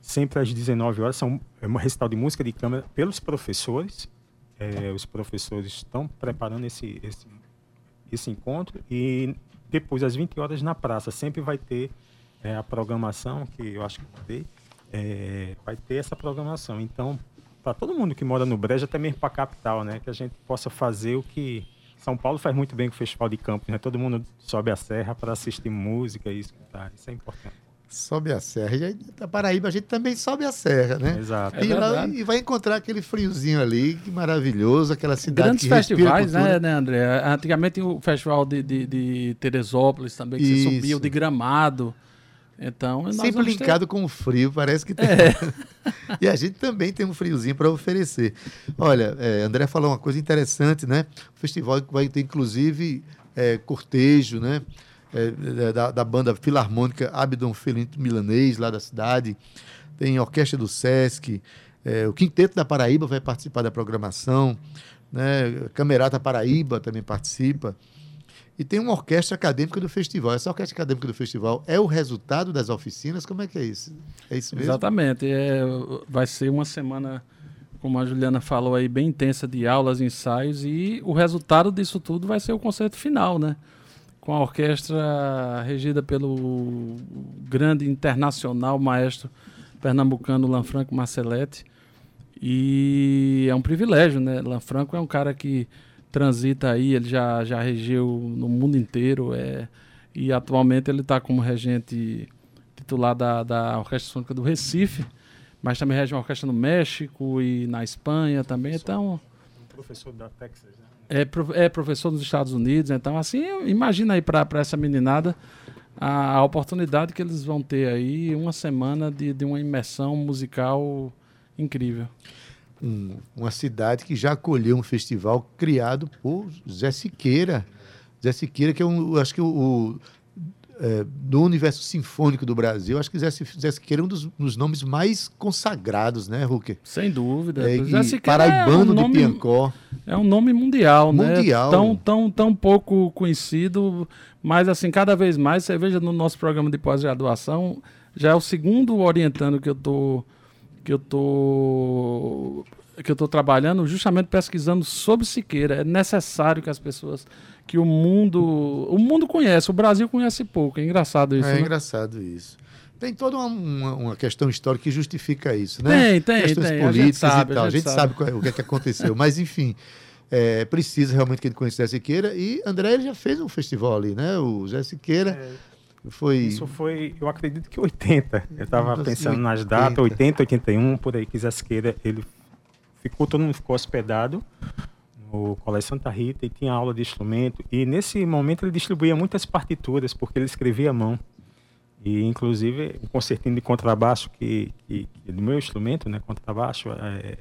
C: sempre às 19 horas. São, é uma recital de música de câmara pelos professores. É, os professores estão preparando esse, esse, esse encontro e depois às 20 horas na praça sempre vai ter é, a programação que eu acho que vai ter, é, vai ter essa programação. Então, para todo mundo que mora no Brejo, até mesmo para a capital, né, que a gente possa fazer o que São Paulo faz muito bem com o Festival de Campos, né? Todo mundo sobe a serra para assistir música e escutar. Isso é importante.
B: Sobe a serra. E aí, da Paraíba, a gente também sobe a serra, né?
C: Exato.
B: E,
E: É
B: lá- e vai encontrar aquele friozinho ali, que maravilhoso, aquela cidade
E: Grandes festivais, né, né, André? Antigamente o festival de, de, de Teresópolis também, que você
B: Isso.
E: subia o de Gramado. Então,
B: Sempre
E: vamos ter-
B: linkado com o frio, parece que tem.
E: É.
B: e a gente também tem um friozinho para oferecer. Olha, é, André falou uma coisa interessante, né? O festival vai ter, inclusive, é, cortejo, né? É, da, da banda filarmônica Abdon Felinto Milanês, lá da cidade. Tem orquestra do Sesc. é, o Quinteto da Paraíba vai participar da programação. Né? Camerata Paraíba também participa. E tem uma orquestra acadêmica do festival. Essa orquestra acadêmica do festival é o resultado das oficinas? Como é que é isso? É isso mesmo?
E: Exatamente. É, vai ser uma semana, como a Juliana falou aí, bem intensa de aulas, ensaios, e o resultado disso tudo vai ser o concerto final, né? Com a orquestra regida pelo grande internacional maestro pernambucano Lanfranco Marcelletti. E é um privilégio, né? Lanfranco é um cara que transita aí, ele já, já regeu no mundo inteiro, é, e atualmente ele está como regente titular da, da Orquestra Sônica do Recife, mas também rege uma orquestra no México e na Espanha também, então...
C: Um professor da Texas, né?
E: É, é professor nos Estados Unidos, então assim, imagina aí para essa meninada a, a oportunidade que eles vão ter aí, uma semana de, de uma imersão musical incrível.
B: um- uma cidade que já acolheu um festival criado por Zé Siqueira. Zé Siqueira, que é um, acho que o, o, é, do universo sinfônico do Brasil, acho que Zé, Si- Zé Siqueira é um dos, dos nomes mais consagrados, né, Ruker?
E: Sem dúvida.
B: É, e paraibano
E: é um
B: de
E: nome-
B: Piancó.
E: É um nome mundial, né?
B: Mundial.
E: Tão, tão, tão pouco conhecido, mas assim, cada vez mais, você veja no nosso programa de pós-graduação, já é o segundo orientando que eu tô que eu tô que eu tô trabalhando justamente pesquisando sobre Siqueira. É necessário que as pessoas que o mundo o mundo conhece, o Brasil conhece pouco. É engraçado isso,
B: é
E: né?
B: engraçado isso. Tem toda uma, uma- uma questão histórica que justifica isso, né?
E: Tem, tem,
B: Questões
E: tem. A gente
B: políticas
E: sabe,
B: e tal.
E: a
B: A
E: gente
B: gente,
E: sabe.
B: sabe, é- o que é que aconteceu. Mas, enfim, é, precisa realmente que ele conheça Zé Siqueira. E André ele já fez um festival ali, né? O Zé Siqueira foi...
C: Isso foi, eu acredito que 80. Eu estava pensando nas
B: 80.
C: datas, 80, 81, por aí, que Zé Siqueira, ele ficou, todo mundo ficou hospedado no Colégio Santa Rita e tinha aula de instrumento. E nesse momento ele distribuía muitas partituras, porque ele escrevia à mão. E, inclusive, o concertinho de contrabaixo, que, que, que do meu instrumento, né, contrabaixo, é,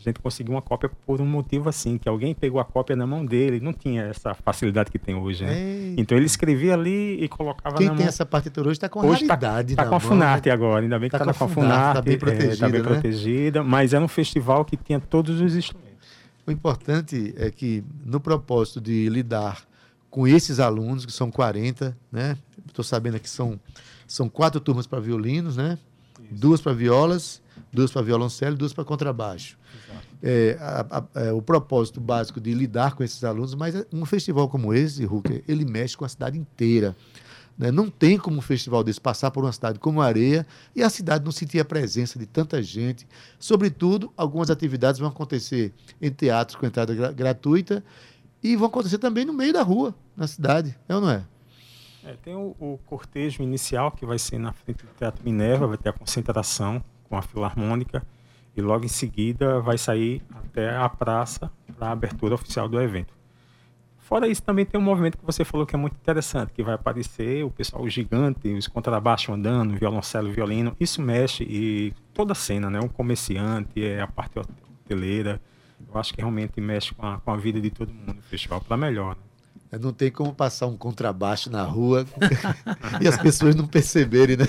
C: a gente conseguiu uma cópia por um motivo assim, que alguém pegou a cópia na mão dele, não tinha essa facilidade que tem hoje, né?
B: Eita.
C: Então ele escrevia ali e colocava
B: Quem
C: na
B: tem
C: mão.
B: essa partitura hoje está com
C: Hoje tá,
B: raridade
C: tá
B: na
C: com a Funarte
B: né?
C: agora, ainda bem que
B: Tá
C: tá,
B: com a Funarte,
C: Funarte,
B: tá bem
C: é,
B: protegida,
C: tá bem
B: né?
C: protegida, mas era um festival que tinha todos os instrumentos.
B: O importante é que, no propósito de lidar com esses alunos, que são 40, né? Estou sabendo que são, são quatro turmas para violinos, né? Duas para violas, duas para violoncelo e duas para contrabaixo. É, a- a- é, o propósito básico de lidar com esses alunos, mas é um festival como esse, Hulk, ele mexe com a cidade inteira. né? Não tem como um festival desse passar por uma cidade como Areia e a cidade não sentir a presença de tanta gente. Sobretudo, algumas atividades vão acontecer em teatros com entrada gra- gratuita e vão acontecer também no meio da rua, na cidade, é ou não é?
C: É, tem o, o cortejo inicial, que vai ser na frente do Teatro Minerva, vai ter a concentração com a Filarmônica, e logo em seguida vai sair até a praça para a abertura oficial do evento. Fora isso, também tem um movimento que você falou que é muito interessante, que vai aparecer o pessoal gigante, os contrabaixos andando, violoncelo, violino. Isso mexe e toda a cena, né? Um comerciante, é a parte hoteleira. Eu acho que realmente mexe com a, com a vida de todo mundo no festival, para melhor. Né?
B: Não tem como passar um contrabaixo na rua e as pessoas não perceberem, né?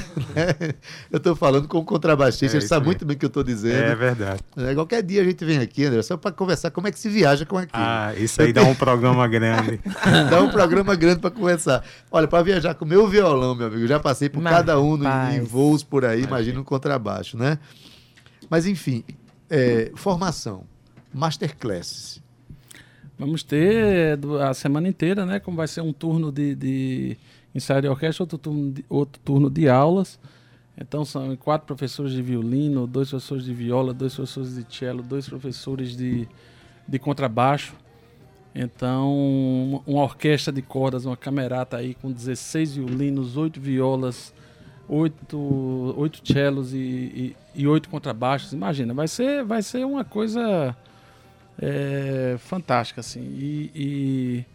B: Eu estou falando com o contrabaixista,
C: É
B: ele sabe
C: mesmo.
B: muito bem o que eu estou dizendo.
C: É verdade.
B: É, qualquer dia a gente vem aqui, André, só para conversar como é que se viaja com aquilo.
C: Ah, isso aí dá um programa grande.
B: dá um programa grande para conversar. Olha, para viajar com o meu violão, meu amigo, eu já passei por
D: Mas,
B: cada um no- em voos por aí, imagina um contrabaixo, né? Mas enfim, é, formação, masterclasses.
E: Vamos ter a semana inteira, né? Como vai ser um turno de, de ensaio de orquestra, outro turno de, outro turno de aulas. Então são quatro professores de violino, dois professores de viola, dois professores de cello, dois professores de, de contrabaixo. Então, uma- orquestra de cordas, uma camerata aí com 16 violinos, 8 violas, 8, oito cellos e, e, e 8 contrabaixos. Imagina, vai ser, vai ser uma coisa é, fantástica, assim. E, e,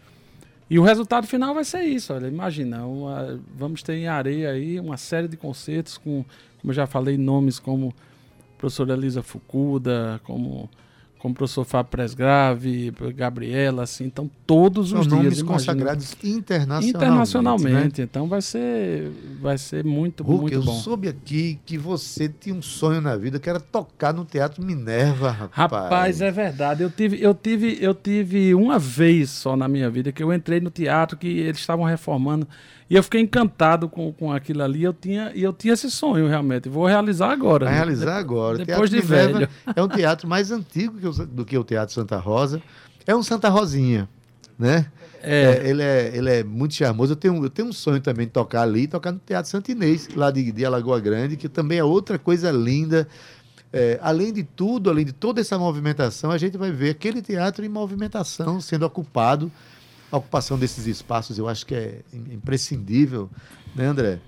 E: e o resultado final vai ser isso, olha, imagina, uma- vamos ter em areia aí uma série de concertos com, como eu já falei, nomes como professora Elisa Fukuda, como como o professor Fábio Presgrave, Gabriela, assim, então todos
B: São
E: os dias.
B: nomes
E: imagina.
B: consagrados internacionalmente.
E: Internacionalmente,
B: né?
E: então vai ser, vai ser muito,
B: Hulk,
E: muito
B: eu
E: bom.
B: soube aqui que você tinha um sonho na vida, que era tocar no Teatro Minerva, rapaz.
E: Rapaz, é verdade. Eu tive, eu tive, eu tive uma vez só na minha vida que eu entrei no teatro que eles estavam reformando e eu fiquei encantado com, com aquilo ali. Eu tinha, e eu tinha esse sonho realmente. Vou realizar agora.
B: Vai
E: né?
B: realizar agora.
E: Depois de
B: Minerva
E: velho.
B: É um teatro mais antigo que o- do que o Teatro Santa Rosa. É um Santa Rosinha, né?
E: É.
B: ele, é, ele é muito charmoso. Eu tenho, eu tenho um sonho também de tocar ali, tocar no Teatro Santa Inês, lá de, de Alagoa Grande, que também é outra coisa linda. É, além de tudo, além de toda essa movimentação, a gente vai ver aquele teatro em movimentação, sendo ocupado. A ocupação desses espaços eu acho que é im- imprescindível, né, André?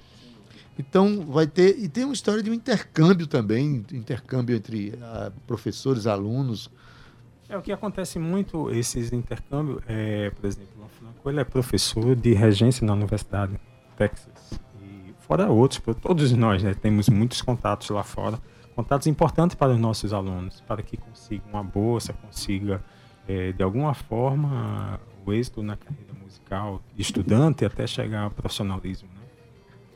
B: Então vai ter. E tem uma história de um intercâmbio também intercâmbio entre ah, professores, alunos.
C: É o que acontece muito esses intercâmbios, é, por exemplo, o Franco ele é professor de regência na Universidade de Texas e fora outros, todos nós né, temos muitos contatos lá fora contatos importantes para os nossos alunos, para que consigam uma bolsa, consiga é, de alguma forma o êxito na carreira musical, estudante até chegar ao profissionalismo.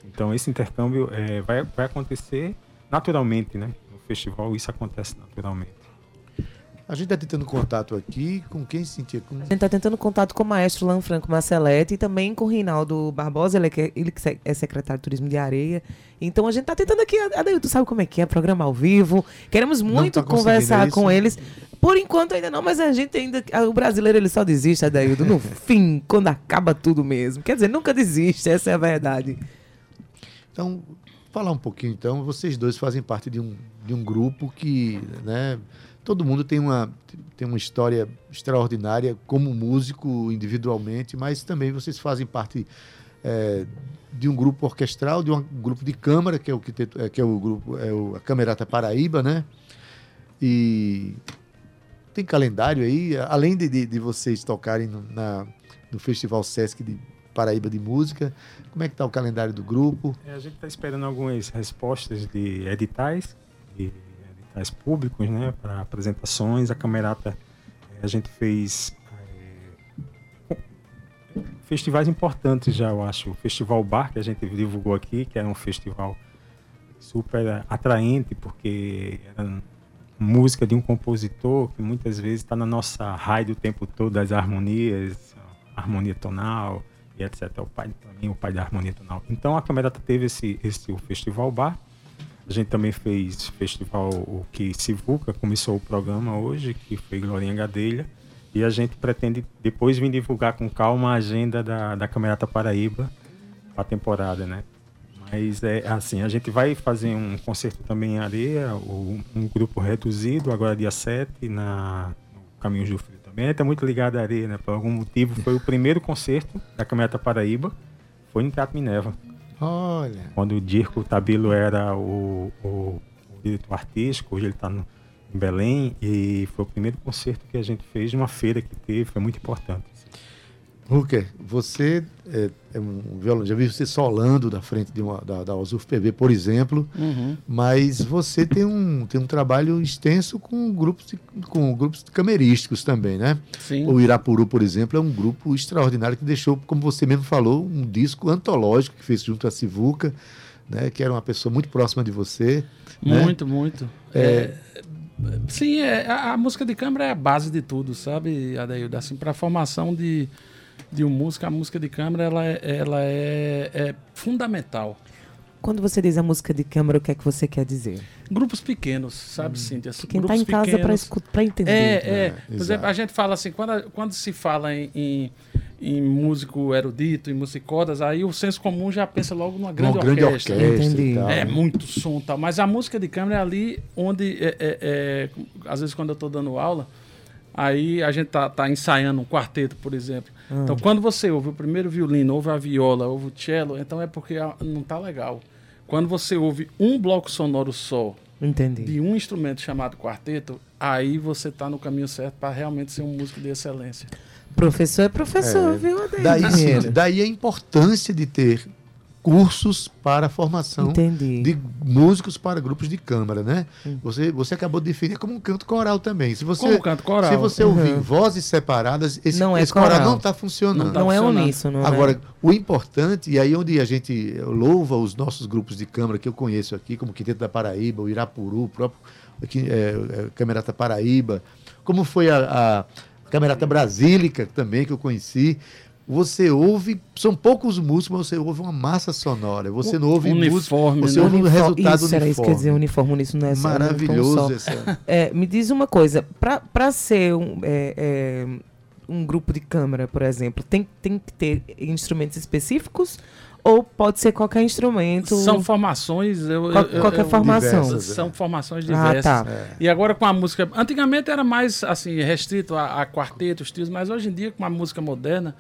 C: Então esse intercâmbio é, vai, vai acontecer naturalmente, né? No festival isso acontece naturalmente.
B: A gente está tentando contato aqui com quem sentia. Com...
D: A gente está tentando contato com o maestro Lanfranco Marcelete e também com o Rinaldo Barbosa, ele, é, que- ele é secretário de Turismo de Areia. Então a gente está tentando aqui, Adail, tu sabe como é que é, programa ao vivo. Queremos muito
B: tá
D: conversar
B: é
D: com eles. Por enquanto ainda não, mas a gente ainda. O brasileiro ele só desiste, Adaildo, no fim, quando acaba tudo mesmo. Quer dizer, nunca desiste, essa é a verdade.
B: Então, falar um pouquinho então, vocês dois fazem parte de um, de um grupo que, né, todo mundo tem uma, tem uma história extraordinária como músico individualmente, mas também vocês fazem parte é, de um grupo orquestral, de um grupo de câmara, que é o que, te- é, que é o grupo, é o, a Camerata Paraíba, né? E tem calendário aí, além de, de, de vocês tocarem no, na, no Festival Sesc de Paraíba de Música, como é que está o calendário do grupo?
C: É, a gente está esperando algumas respostas de editais, de editais públicos, né, para apresentações. A Camerata, eh, a gente fez eh, festivais importantes já, eu acho. O Festival Bar, que a gente divulgou aqui, que era um festival super atraente, porque era música de um compositor que muitas vezes está na nossa rádio o tempo todo, as harmonias, harmonia tonal etc. É o pai, mim, o pai da harmonia tonal. Então a Camerata teve esse, esse o Festival Bar. A gente também fez festival o que Sivuca começou o programa hoje, que foi Glorinha Gadelha. E a gente pretende depois vir divulgar com calma a agenda da, da Camerata Paraíba para a temporada, né? Mas é assim, a gente vai fazer um concerto também em areia, um grupo reduzido, agora dia 7, na, no Caminho do Frio também. Está muito ligado à areia, né? Por algum motivo, foi o primeiro concerto da Camerata Paraíba, foi no Teatro Minerva.
B: Olha.
C: Quando o Dirco Tabilo era o, o, o diretor artístico, hoje ele está em Belém, e foi o primeiro concerto que a gente fez uma feira que teve, foi muito importante.
B: Ruker, você é, é um violão, já vi você solando da frente de uma, da, da Osuf PB, por exemplo,
E: Uhum.
B: mas você tem um, tem um trabalho extenso com grupos, de, com grupos camerísticos também, né?
E: Sim.
B: O Irapuru, por exemplo, é um grupo extraordinário que deixou, como você mesmo falou, um disco antológico que fez junto a Sivuca, né? Que era uma pessoa muito próxima de você. né?
E: Muito, muito.
B: É,
E: Sim, é, a, a música de câmara é a base de tudo, sabe, Adaildo? Assim, para a formação de, de um músico, a música de câmara ela, é, ela é, é fundamental.
D: Quando você diz a música de câmara, o que é que você quer dizer?
E: Grupos pequenos, sabe, Cíntia?
D: Que quem tá
E: Grupos
D: em casa pra entender.
E: É,
D: É,
E: é. Por exemplo, a gente fala assim, quando, a- quando se fala em, em, em músico erudito, em musicodas, aí o senso comum já pensa logo numa grande,
B: grande
E: orquestra.
B: orquestra e Entendi. tal,
E: É
B: né?
E: muito som e tal. Mas a música de câmara é ali onde, é, é, é, às vezes, quando eu estou dando aula, aí a gente tá, tá ensaiando um quarteto, por exemplo.
D: Ah.
E: Então, quando você ouve o primeiro violino, ouve a viola, ouve o cello, então é porque não tá legal. Quando você ouve um bloco sonoro só
D: Entendi.
E: de um instrumento chamado quarteto, aí você está no caminho certo para realmente ser um músico de excelência.
D: Professor é professor,
B: É,
D: viu?
B: Daí, daí a importância de ter cursos para a formação
D: Entendi.
B: de músicos para grupos de câmara, né? Você, você acabou de definir como um canto coral também. Se você,
E: Como canto coral.
B: Se você ouvir
D: Uhum.
B: vozes separadas, esse,
D: Não é
B: esse coral.
D: coral.
B: não está funcionando.
D: Não tá Não é uníssono, né?
B: Agora, o importante, e aí onde a gente louva os nossos grupos de câmara que eu conheço aqui, como o Quinteto da Paraíba, o Irapuru, o próprio aqui, é, é, Camerata Paraíba, como foi a, a Camerata Brasílica também, que eu conheci. Você ouve, são poucos músicos, mas você ouve uma massa sonora. Você não ouve
E: Uniforme,
B: música, você
E: né?
B: ouve
D: Uniforme-
B: resultado
D: Isso, era isso que eu ia dizer,
B: uniforme.
D: uniforme nisso não é um
B: Maravilhoso essa-
D: É, me diz uma coisa, para ser um, é, é, um grupo de câmara, por exemplo, tem, tem que ter instrumentos específicos ou pode ser qualquer instrumento?
E: São formações. Eu,
D: Qual-
E: eu-
D: qualquer
E: eu-
D: formação.
E: diversas, São formações
D: Ah,
E: diversas.
D: tá.
E: E agora com a música. Antigamente era mais assim, restrito a, a quartetos, trios, mas hoje em dia, com a música moderna,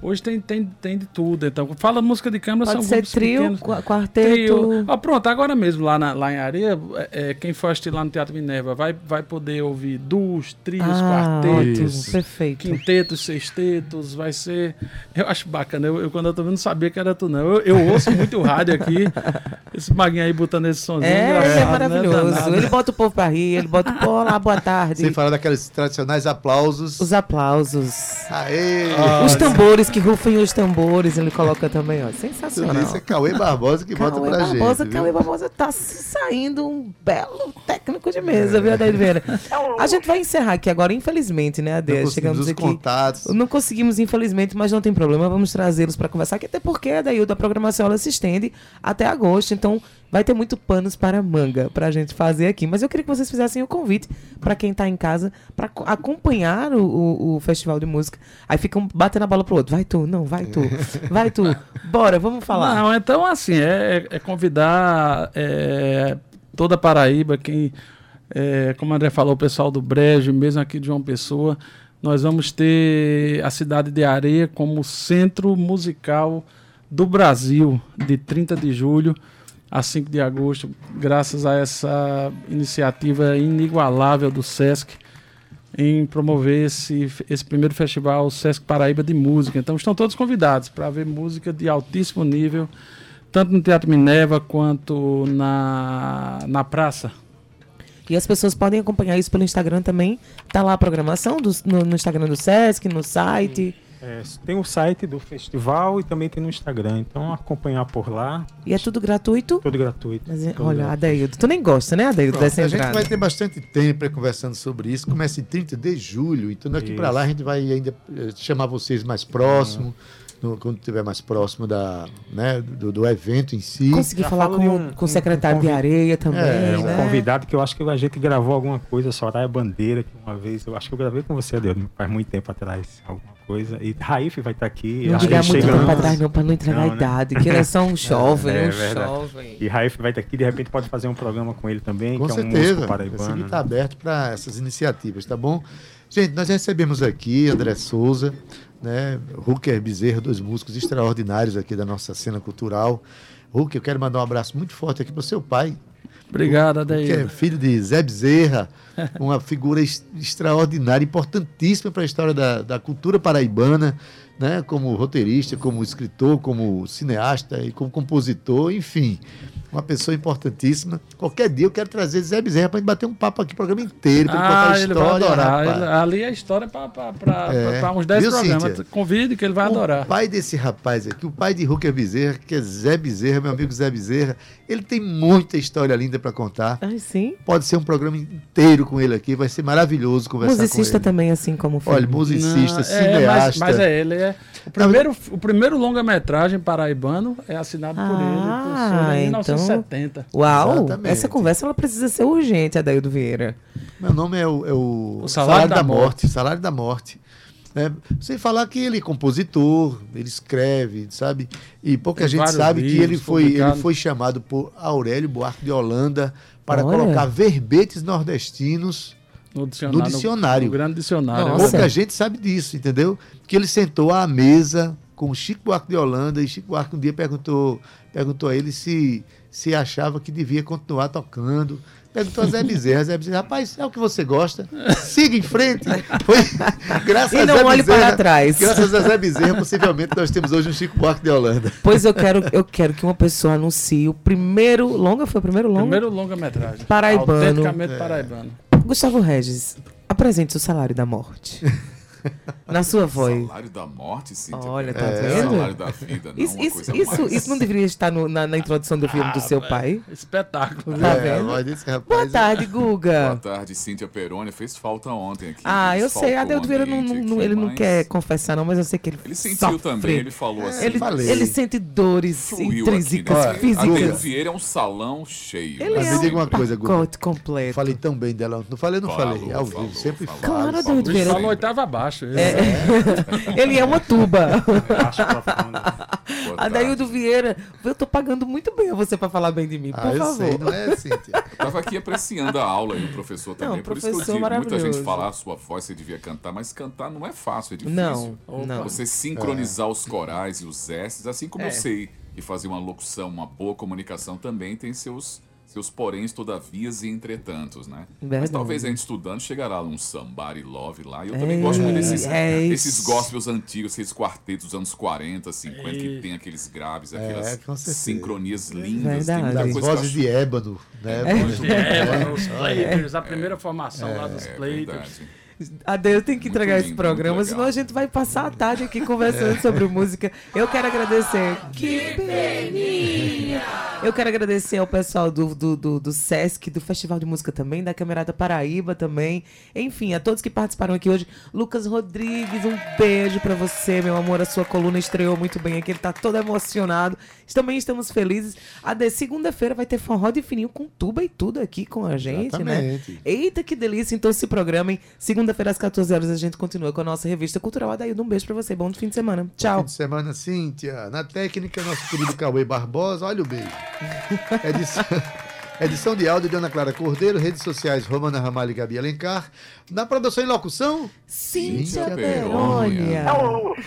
E: Hoje tem, tem, tem de tudo. Então, fala música de câmara,
D: Pode
E: são
D: ser
E: grupos
D: trio,
E: pequenos.
D: qua- quarteto.
E: Trio. Ah, pronto, agora mesmo lá, na- lá em Areia, é, é, quem for assistir lá no Teatro Minerva vai, vai poder ouvir duos, trios,
D: Ah,
E: quartetos,
D: ótimo, perfeito.
E: quintetos, sextetos, vai ser... Eu acho bacana, eu, eu quando eu tô vendo não sabia que era tu não. Eu, eu ouço muito rádio aqui, esse maguinho aí botando esse sonzinho
D: É, ele é
E: né,
D: maravilhoso.
E: danado.
D: ele bota o povo pra rir, ele bota o povo, olá, boa tarde.
B: Sem falar daqueles tradicionais aplausos.
D: Os aplausos.
B: Aê!
D: Os tambores, que rufem os tambores, ele coloca também, ó. Sensacional.
B: Tudo isso é Cauê Barbosa que bota
D: Cauê
B: pra
D: Barbosa,
B: gente.
D: Cauê
B: viu?
D: Barbosa tá saindo um belo técnico de mesa, viu, Adair Vieira? A gente vai encerrar aqui agora, infelizmente, né,
B: conseguimos
D: Chegamos
B: os
D: aqui.
B: contatos.
D: Não conseguimos, infelizmente, mas não tem problema, vamos trazê-los para conversar, que até porque, Adaildo, a programação ela se estende até agosto, então vai ter muito panos para manga pra gente fazer aqui. Mas eu queria que vocês fizessem o convite para quem tá em casa para acompanhar o, o, o festival de música. Aí ficam batendo a bola pro outro. Vai tu, não, vai tu, vai tu. Bora, vamos falar.
E: Não, então assim, é, é convidar é, toda a Paraíba, quem, é, como o André falou, o pessoal do Brejo, mesmo aqui de João Pessoa, nós vamos ter a cidade de Areia como centro musical do Brasil, de 30 de julho a 5 de agosto, graças a essa iniciativa inigualável do SESC em promover esse, esse primeiro festival Sesc Paraíba de Música. Então estão todos convidados para ver música de altíssimo nível, tanto no Teatro Minerva quanto na, na praça.
D: E as pessoas podem acompanhar isso pelo Instagram também. Tá lá a programação do- no, no Instagram do Sesc, no site.
C: É, tem o site do festival e também tem no Instagram. Então acompanhar por lá.
D: E é tudo gratuito?
C: Tudo gratuito.
D: Mas, é,
C: tudo
D: olha,
C: gratuito.
D: Adaildo, tu nem gosta, né, Adaildo,
B: Pronto,
D: dessa
B: a gente
D: entrada?
B: vai ter bastante tempo aí conversando sobre isso. Começa em 30 de julho, então daqui
C: Isso.
B: para lá a gente vai ainda eh, chamar vocês mais próximo, no- quando estiver mais próximo da, né, do, do evento em si.
D: Consegui falar com,
C: de
D: o-
C: um-
D: com o secretário de
C: convi-
D: areia também.
C: É, um
D: né?
C: convidado que eu acho que a gente gravou alguma coisa, Soraya Bandeira, que uma vez, eu acho que eu gravei com você, Deus, faz muito tempo atrás, alguma coisa. E Raif vai estar aqui.
D: Não diga muito tempo atrás, não, pra não entregar a
C: né?
D: idade, que ele é só um jovem,
C: É,
D: um
C: verdade.
D: jovem.
C: E Raif vai estar aqui, de repente pode fazer um programa com ele também,
B: Com
C: que é um
B: certeza.
C: músico
B: Esse
C: paraibano.
B: aqui
C: né?
B: está aberto para essas iniciativas, tá bom? Gente, nós recebemos aqui André Souza, né? Ruker Bezerra, dois músicos extraordinários aqui da nossa cena cultural. Ruker, eu quero mandar um abraço muito forte aqui para o seu pai.
E: Obrigado,
B: Que é
E: Adair.
B: filho de Zé Bezerra, uma figura ex- extraordinária, importantíssima para a história da, da cultura paraibana, né? como roteirista, como escritor, como cineasta e como compositor, enfim, uma pessoa importantíssima. Qualquer dia eu quero trazer Zé Bezerra para a gente bater um papo aqui, o programa inteiro, para contar
E: Ah,
B: a
E: ele vai
B: história.
E: adorar. Ele- ali é a história para
B: É.
E: uns 10
B: Viu,
E: programas.
B: Cíntia?
E: Convide que ele vai adorar.
B: O pai desse rapaz aqui, o pai de Ruker Bezerra, que é Zé Bezerra, meu amigo Zé Bezerra, ele tem muita história linda para contar.
D: Ai, sim.
B: Pode ser um programa inteiro com ele aqui, vai ser maravilhoso conversar
D: Musicista
B: com ele.
D: também, assim como foi.
B: Olha, musicista,
E: Não, é,
B: cineasta.
E: mas, mas é ele. É, o primeiro, o primeiro longa-metragem paraibano é assinado por ele. por
D: Ah,
E: Souza, em
D: então.
E: 1970.
D: Uau,
B: Exatamente.
D: essa conversa ela precisa ser urgente, Adaildo Vieira.
B: Meu nome é o, é o
E: O Salário da Morte.
B: Salário da Morte. né? Sem falar que ele é compositor, ele escreve, sabe? E pouca
E: Tem
B: gente sabe que ele
E: livros
B: foi, ele foi chamado por Aurélio Buarque de Holanda para
D: Olha.
B: colocar verbetes nordestinos
E: No dicionário.
B: no dicionário.
E: No grande dicionário.
D: Nossa.
B: Pouca gente sabe disso, entendeu? Que ele sentou à mesa com o Chico Buarque de Holanda e Chico Buarque um dia perguntou, perguntou a ele se, se achava que devia continuar tocando. Perguntou a Zé Bezerra, Zé Bezerra, rapaz, é o que você gosta? Siga em frente. Foi, graças
D: E
B: a
D: não
B: Zé
D: olhe para
B: Bezerra-
D: trás.
B: Graças a Zé Bezerra, possivelmente nós temos hoje um Chico Buarque de Holanda.
D: Pois eu quero, eu quero que uma pessoa anuncie o primeiro longa, foi o primeiro longa?
E: Primeiro longa-metragem.
D: Paraibano.
E: Autenticamente paraibano.
D: Gustavo Regis, apresente o salário da morte. Na sua voz.
A: Salário da morte, Cíntia.
D: Olha, tá
A: É,
D: vendo?
A: Salário da vida, não
D: Isso,
A: uma
D: isso,
A: coisa
D: isso,
A: mais.
D: isso não deveria estar no- na, na introdução do filme do seu pai?
E: Espetáculo.
D: Tá
B: É, a
D: vendo?
B: desse rapaz
D: Boa
B: é-
D: tarde, Guga.
A: Boa tarde, Cíntia Peroni. Fez falta ontem aqui.
D: Ah, eu sei,
A: o
D: Vieira não, não- não-
A: aqui,
D: ele não
A: mas
D: quer confessar, não, mas eu sei que ele
A: Ele sentiu
D: sofre.
A: também, ele falou assim.
D: Ele,
B: falei.
D: ele sente dores
A: Fluiu aqui,
D: intrínsecas,
A: né? Adeildo
D: físicas.
A: Vieira é um salão cheio.
D: Ele
B: Mas
D: é
B: me
D: um
B: diga uma coisa, Guga.
D: completo.
B: Falei tão bem dela. Não falei, não falei. Ao
A: falou,
B: vivo, sempre falo.
D: Claro, Vieira.
E: falou oitava abaixo.
D: É, ele é uma tuba.
C: Profundo.
D: Adaildo Vieira, eu tô pagando muito bem a você pra falar bem de mim, por
B: Ah, eu
D: favor.
B: sei, não é, Cíntia?
A: Tava aqui apreciando a aula e o professor também.
D: Não,
A: Por isso que eu
D: professor
A: digo, muita gente fala, a sua voz você devia cantar, mas cantar não é fácil, é difícil.
D: Não, não.
A: Você sincronizar os corais e os S's, assim como
D: É.
A: eu sei que fazer uma locução, uma boa comunicação também tem seus seus poréns, todavias e entretantos, né? Mas
D: Verdade.
A: talvez a gente estudando chegará num Somebody Love lá. E eu
D: É,
A: também gosto muito desses,
D: é
A: esses gospels antigos, esses quartetos dos anos 40, 50, que
B: É.
A: tem aqueles graves,
B: É,
A: aquelas sincronias lindas. Tem muita eu
B: vozes
A: acho-
B: de ébano, né?
E: Vozes de ébano, os
B: É.
E: players, a primeira formação lá dos
A: É
E: players.
D: Adeus tem que entregar esse
A: lindo,
D: programa,
A: muito
D: senão a gente vai passar a tarde aqui conversando sobre música. Eu quero agradecer. Que peninha! Eu quero agradecer ao pessoal do, do, do, do Sesc, do Festival de Música também, da Camerata Paraíba também. Enfim, a todos que participaram aqui hoje. Lucas Rodrigues, um beijo pra você, meu amor. A sua coluna estreou muito bem aqui, ele tá todo emocionado. Também estamos felizes. A de segunda-feira vai ter forró de fininho com tuba e tudo aqui com a gente, né?
B: Exatamente.
D: Eita, que delícia. Então se programem. Segunda-feira às 14 horas a gente continua com a nossa revista cultural. Adaildo, um beijo pra você. Bom fim de semana.
B: Fim
D: Tchau.
B: de semana, Cíntia. Na técnica, nosso querido Cauê Barbosa. Olha o beijo. Edição, edição de áudio de Ana Clara Cordeiro. Redes sociais Romana Ramalho e Gabi Alencar. Na produção e locução,
D: Cíntia
B: Perônia.
D: Perônia.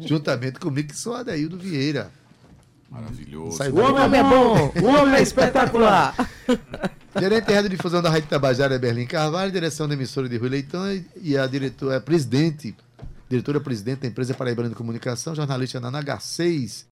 B: Juntamente comigo, que sou Adaildo Vieira.
A: Maravilhoso.
B: Sai
D: O homem é bom, o homem é espetacular.
B: Gerente de Radiodifusão da Rádio Tabajara é Berlim Carvalho, direção da emissora de Rui Leitão e a diretora, a presidente, diretora-presidente da empresa Paraibana de Comunicação, jornalista na H6.